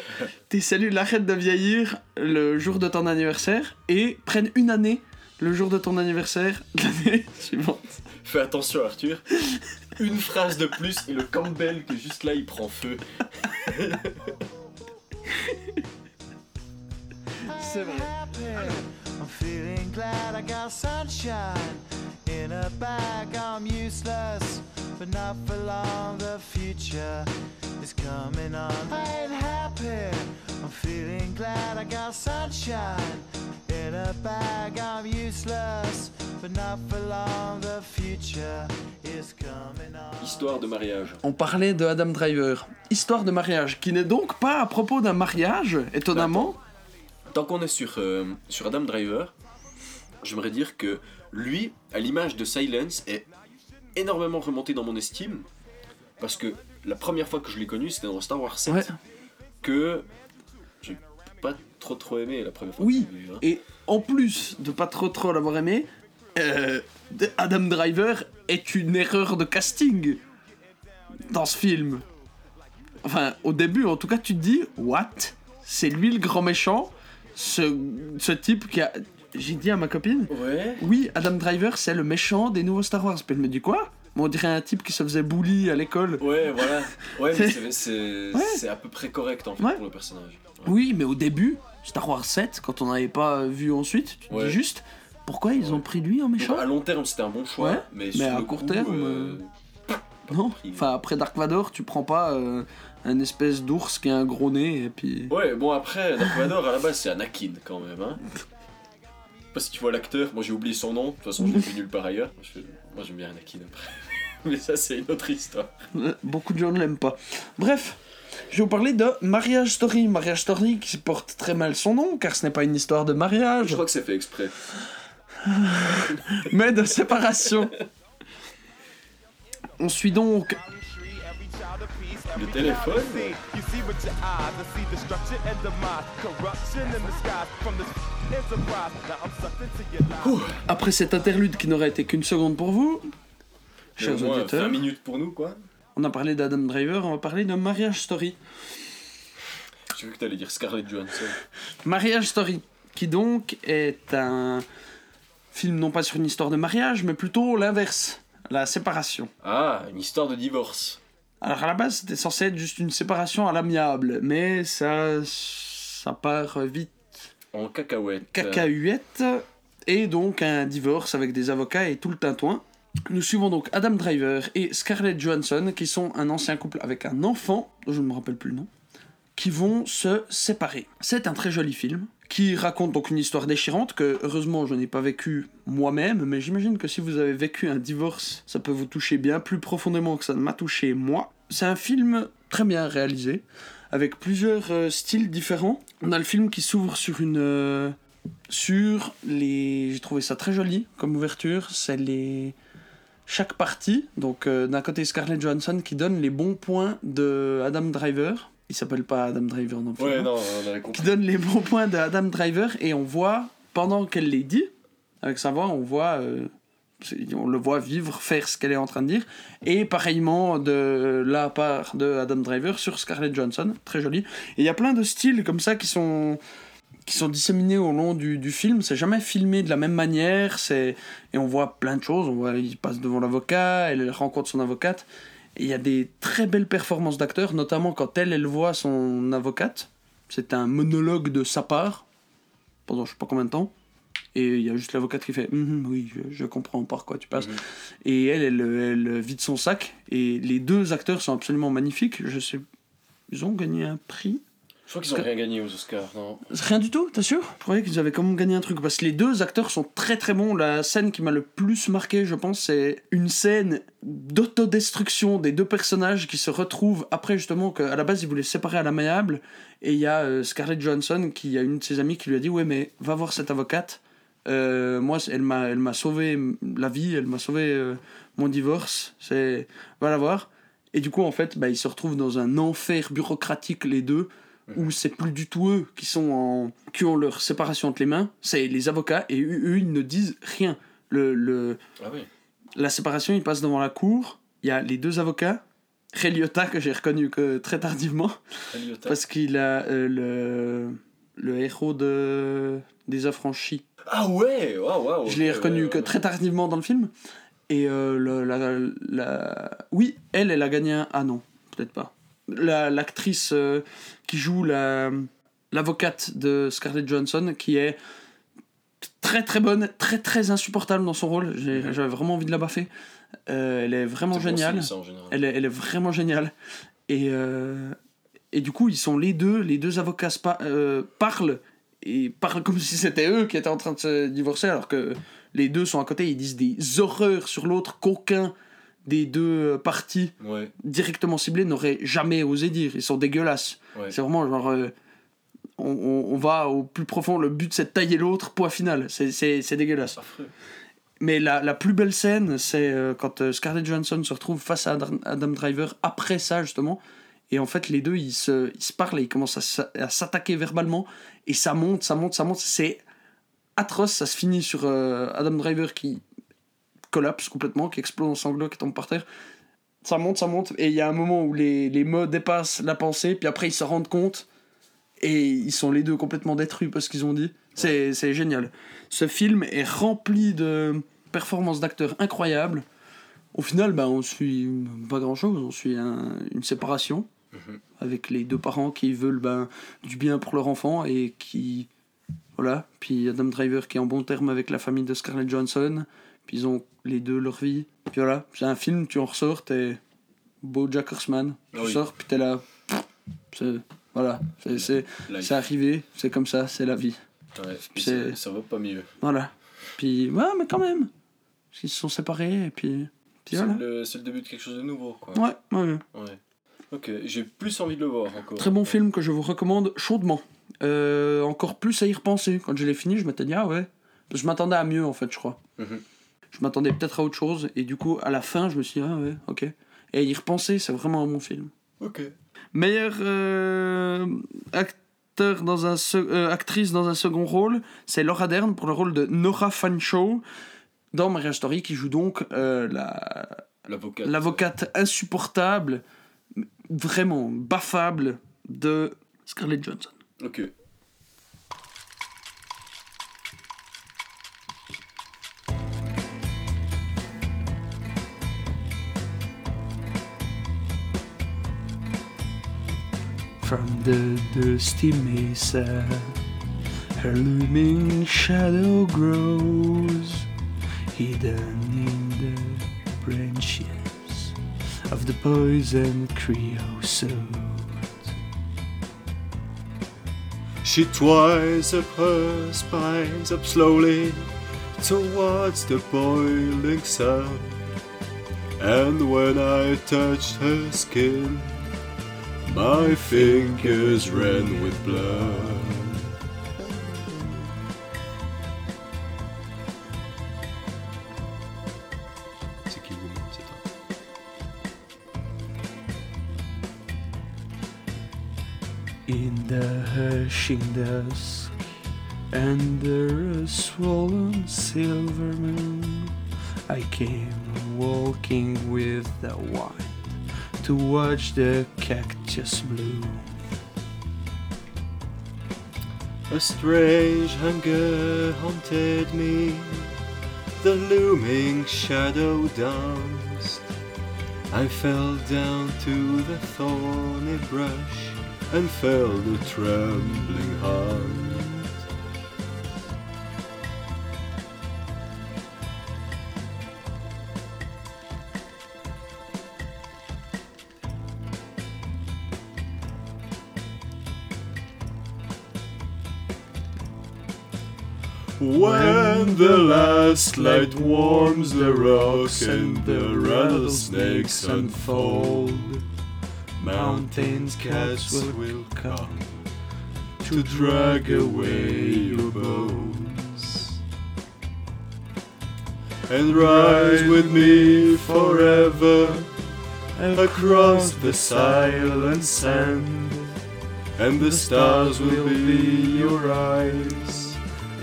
tes cellules arrêtent de vieillir le jour de ton anniversaire et prennent une année le jour de ton anniversaire l'année [LAUGHS] suivante. Fais attention, Arthur. Une phrase de plus et le Campbell que juste là il prend feu. C'est vrai. I'm feeling glad I got sunshine in a bag. I'm useless, but not for long. The future is coming on. I ain't happy. I'm feeling glad I got sunshine in a bag. I'm useless, but not for long. The future is coming on. Histoire de mariage. On parlait de Adam Driver. Histoire de mariage, qui n'est donc pas à propos d'un mariage, étonnamment. Tant qu'on est sur, euh, sur Adam Driver, j'aimerais dire que lui, à l'image de Silence, est énormément remonté dans mon estime. Parce que la première fois que je l'ai connu, c'était dans Star Wars 7. Ouais. Que j'ai pas trop trop aimé la première fois Oui. que vu. hein. Et en plus de pas trop trop l'avoir aimé, euh, Adam Driver est une erreur de casting dans ce film. Enfin, au début, en tout cas, tu te dis, what? C'est lui le grand méchant? Ce, ce type qui a... J'ai dit à ma copine, Ouais. oui, Adam Driver, c'est le méchant des nouveaux Star Wars. Puis elle me dit, quoi? On dirait un type qui se faisait bully à l'école. Ouais, voilà. Ouais, mais c'est- Ouais. à peu près correct en fait Ouais. pour le personnage. Ouais. Oui, mais au début, Star Wars 7, quand on n'avait pas vu ensuite, tu te dis juste, pourquoi ils ont pris lui en méchant? Donc, à long terme, c'était un bon choix, mais, mais sur à le court coup, terme, euh, Non, compris. enfin après Dark Vador, tu prends pas euh, un espèce d'ours qui a un gros nez et puis. Ouais, bon après, Dark Vador à la base c'est Anakin quand même. Hein. Parce que tu vois l'acteur, moi j'ai oublié son nom, de toute façon je l'ai vu nulle part ailleurs. Moi, je- moi, j'aime bien Anakin après. [LAUGHS] Mais ça c'est une autre histoire. Euh, Beaucoup de gens ne l'aiment pas. Bref, je vais vous parler de Marriage Story. Marriage Story qui porte très mal son nom car ce n'est pas une histoire de Je mariage, crois que c'est fait exprès. [LAUGHS] mais de séparation. On suit donc Le téléphone après cet interlude qui n'aurait été qu'une seconde pour vous, chers moins auditeurs. 20 minutes pour nous quoi. On a parlé d'Adam Driver, on va parler de Marriage Story. J'ai cru que t'allais dire Scarlett Johansson. Marriage Story, qui donc est un film non pas sur une histoire de mariage, mais plutôt l'inverse, la séparation. Ah, une histoire de divorce. Alors à la base, c'était censé être juste une séparation à l'amiable, mais ça, ça part vite En cacahuète. cacahuète, et donc un divorce avec des avocats et tout le tintouin. Nous suivons donc Adam Driver et Scarlett Johansson, qui sont un ancien couple avec un enfant, dont je ne me rappelle plus le nom, qui vont se séparer. C'est un très joli film, qui raconte donc une histoire déchirante que, heureusement, je n'ai pas vécu moi-même, mais j'imagine que si vous avez vécu un divorce, ça peut vous toucher bien plus profondément que ça ne m'a touché moi. C'est un film très bien réalisé, avec plusieurs euh, styles différents. On a le film qui s'ouvre sur une... euh, sur les... J'ai trouvé ça très joli comme ouverture, c'est les... Chaque partie, donc euh, d'un côté Scarlett Johansson qui donne les bons points de Adam Driver. Il s'appelle pas Adam Driver non plus. Ouais, non, on avait qui donne les bons points de Adam Driver et on voit, pendant qu'elle les dit, avec sa voix, on voit On le voit vivre, faire ce qu'elle est en train de dire. Et pareillement de la part de Adam Driver sur Scarlett Johansson, très joli. Et il y a plein de styles comme ça qui sont qui sont disséminés au long du, du film. C'est jamais filmé de la même manière. C'est et on voit plein de choses. On voit il passe devant l'avocat, elle rencontre son avocate. Il y a des très belles performances d'acteurs, notamment quand elle elle voit son avocate. C'est un monologue de sa part pendant je sais pas combien de temps. Et il y a juste l'avocate qui fait Mhm, Oui, je, je comprends par quoi tu passes. Mhm. Et elle, elle, elle vide son sac. Et les deux acteurs sont absolument magnifiques. Je sais. Ils ont gagné un prix. Je crois qu'ils ont Parce que- rien gagné aux Oscars, non Rien du tout, t'es sûr? Je croyais qu'ils avaient quand même gagné un truc. Parce que les deux acteurs sont très très bons. La scène qui m'a le plus marqué, je pense, c'est une scène d'autodestruction des deux personnages qui se retrouvent après justement qu'à la base ils voulaient se séparer à l'amiable. Et il y a euh, Scarlett Johansson qui a une de ses amies qui lui a dit Ouais, mais va voir cette avocate. Euh, moi, elle m'a, elle m'a sauvé la vie, elle m'a sauvé euh, mon divorce. C'est, va la voir. Et du coup, en fait, bah, ils se retrouvent dans un enfer bureaucratique les deux, où c'est plus du tout eux qui sont en, qui ont leur séparation entre les mains. C'est les avocats et eux, eux, ils ne disent rien. Le, le, Ah oui. la séparation, ils passent devant la cour. Il y a les deux avocats. Ray Liotta, que j'ai reconnu que très tardivement, parce qu'il a euh, le, le héros de, des affranchis. Ah ouais Waouh, waouh Je l'ai reconnu que très tardivement dans le film. Et euh, la, la- Oui, elle, elle a gagné un... Ah non, peut-être pas. La- L'actrice euh, qui joue la l'avocate de Scarlett Johansson, qui est très très bonne, très très insupportable dans son rôle. Mhm. J'avais vraiment envie de la baffer. Euh, elle est vraiment bon géniale. ça. Elle est, elle est vraiment géniale. Et, euh, et du coup, ils sont les deux, les deux avocats spa- euh, parlent, et parlent comme [LAUGHS] si c'était eux qui étaient en train de se divorcer, alors que les deux sont à côté, ils disent des horreurs sur l'autre qu'aucun des deux parties Ouais, directement ciblées n'aurait jamais osé dire. Ils sont dégueulasses. ouais. C'est vraiment genre... euh, on, on- on va au plus profond, le but c'est de tailler l'autre, point final. C'est- dégueulasse. Mais la, la plus belle scène, c'est euh, quand Scarlett Johansson se retrouve face à Adam, Adam Driver après ça, justement. Et en fait, les deux, ils se, ils se parlent et ils commencent à s'a- à s'attaquer verbalement. Et ça monte, ça monte, ça monte. C'est atroce. Ça se finit sur euh, Adam Driver qui collapse complètement, qui explose en sanglots, qui tombe par terre. Ça monte, ça monte. Et il y a un moment où les, les mots dépassent la pensée. Puis après, ils se rendent compte. Et ils sont les deux complètement détruits parce qu'ils ont dit. C'est c'est génial. Ce film est rempli de performances d'acteurs incroyables. Au final, ben, on suit pas grand chose. On suit un- une séparation Mhm. avec les deux parents qui veulent ben, du bien pour leur enfant et qui. Voilà. Puis Adam Driver qui est en bon terme avec la famille de Scarlett Johansson. Puis ils ont les deux leur vie. Puis voilà. C'est un film, tu en ressors, t'es. Beau Jack Horseman. Tu oui. sors, puis t'es là. C'est. Voilà. C'est- arrivé, c'est comme ça, c'est la vie. Ouais, c'est- ça, va pas mieux. Voilà. Puis, ouais, mais quand même. Parce qu'ils se sont séparés, et puis. puis C'est voilà. le, c'est le début de quelque chose de nouveau, quoi. Ouais, ouais, ouais. Ouais. Ok, j'ai plus envie de le voir encore. Très bon film que je vous recommande chaudement. Euh, encore plus à y repenser. Quand je l'ai fini, je m'étais dit, ah ouais. Je m'attendais à mieux, en fait, je crois. Mhm. Je m'attendais peut-être à autre chose, et du coup, à la fin, je me suis dit, ah ouais, ok. Et y repenser, c'est vraiment un bon film. Ok. Meilleur euh, acteur dans un euh, actrice dans un second rôle, c'est Laura Dern pour le rôle de Nora Fanshawe dans Marriage Story, qui joue donc la, l'avocate insupportable, vraiment baffable de Scarlett Johansson. Ok. From the dusty mesa, her looming shadow grows, hidden in the branches of the poison creosote. She twines up her spines up slowly towards the boiling sun. And when I touched her skin, my fingers ran with blood. Hushing dusk, under a swollen silver moon, I came walking with the wind to watch the cactus bloom. A strange hunger haunted me, the looming shadow danced. I fell down to the thorny brush and felt a trembling heart. When the last light warms the rocks and the rattlesnakes unfold, mountains cats will come to drag away your bones. And rise with me forever across the silent sand, and the stars will be your eyes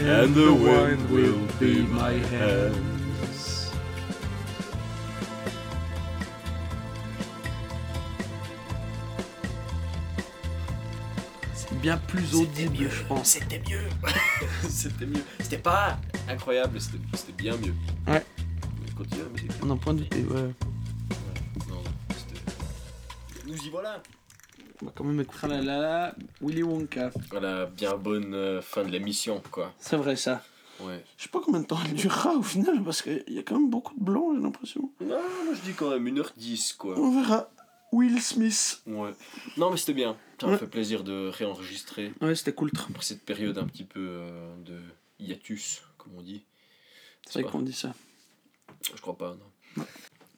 and the wind will be my hands. Bien plus audible, je pense. C'était mieux. [LAUGHS] c'était mieux. C'était pas incroyable, c'était bien mieux. Ouais. Mais Continue. On en point de vue, ouais. Non, non, c'était. Nous y voilà. On va quand même mettre Tralala, Willy Wonka. Voilà, bien bonne euh, fin de l'émission, quoi. C'est vrai ça. Ouais. Je sais pas combien de temps elle durera au final, parce qu'il y a quand même beaucoup de blanc, j'ai l'impression. Non, moi je dis quand même 1h10, quoi. On verra. Will Smith. Ouais. Non, mais c'était bien. Ça m'a Ouais. fait plaisir de réenregistrer Ouais, c'était cool. après cette période un petit peu euh, de hiatus, comme on dit. C'est vrai qu'on dit ça. Je crois pas, non.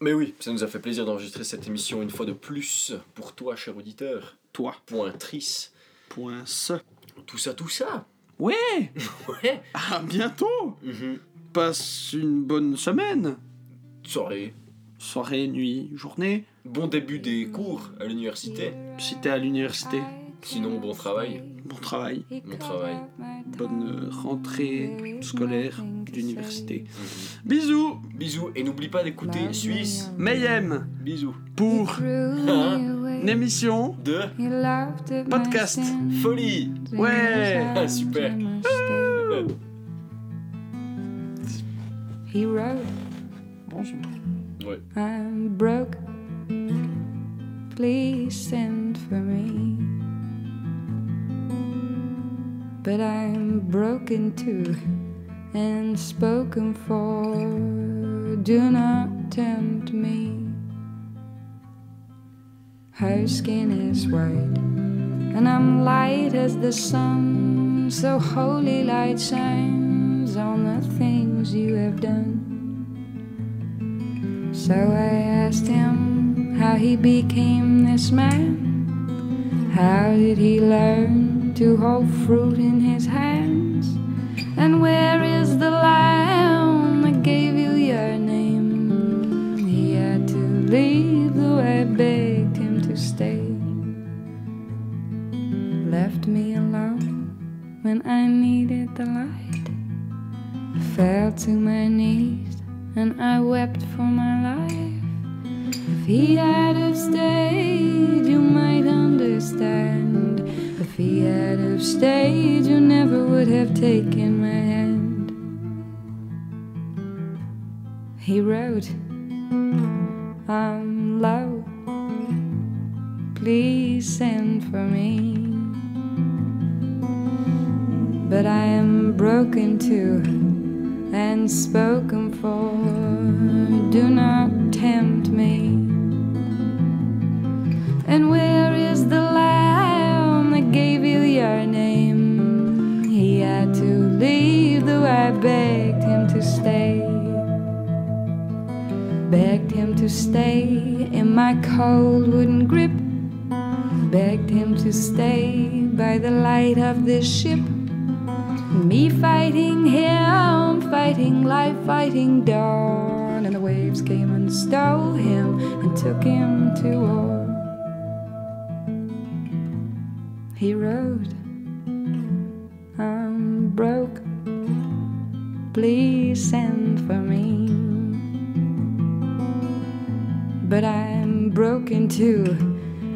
Mais oui, ça nous a fait plaisir d'enregistrer cette émission une fois de plus pour toi, cher auditeur. Toi. Point triste. Point ce. Tout ça, tout ça. Ouais [LAUGHS] Ouais. À bientôt Mhm. Passe une bonne semaine. Soirée. Soirée, nuit, journée. Bon début des cours à l'université. Si t'es à l'université, Sinon, bon travail. bon travail. Bon travail. Bonne rentrée scolaire d'université. Mhm. Bisous Bisous et n'oublie pas d'écouter Suisse. Mayhem Bisous. pour [LAUGHS] une émission De podcast. folie. Ouais Ah, [LAUGHS] super. [LAUGHS] He wrote, Bonjour. Ouais. I'm broke. Please send for me. But I'm broken too and spoken for. Do not tempt me. Her skin is white, and I'm light as the sun. So holy light shines on the things you have done. So I asked him how he became this man. How did he learn to hold fruit in his hands? And where is the lamb that gave you your name? He had to leave, though I begged him to stay. Left me alone when I needed the light. Fell to my knees and I wept for my life. If he had have stayed, you might understand. If he had have stayed, you never would have taken my hand. He wrote, I'm low. Please send for me. But I am broken too and spoken for. Do not tempt me. And where is the lamb that gave you your name? He had to leave, though I begged him to stay. Begged him to stay in my cold wooden grip. Begged him to stay by the light of this ship. Me fighting him, fighting life, fighting dawn. And the waves came and stole him and took him to war. He wrote, I'm um, broke. Please send for me. but I'm broken too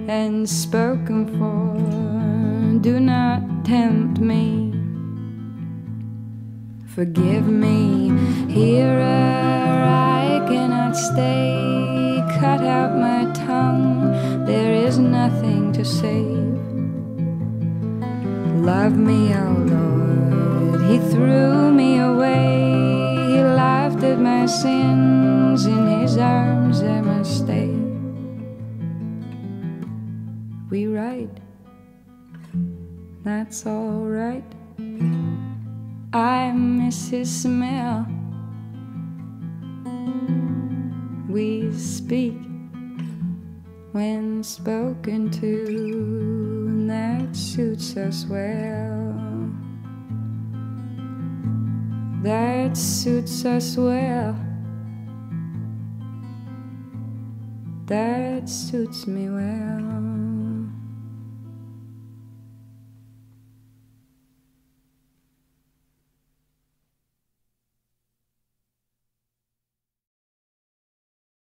and spoken for. Do not tempt me. Forgive me, here I cannot stay. Cut out my tongue, there is nothing to save. Love me, oh Lord, He threw me away. He laughed at my sins, in His arms I must stay. We ride, that's alright. I miss his smell. We speak when spoken to, and that suits us well. That suits us well. That suits me well.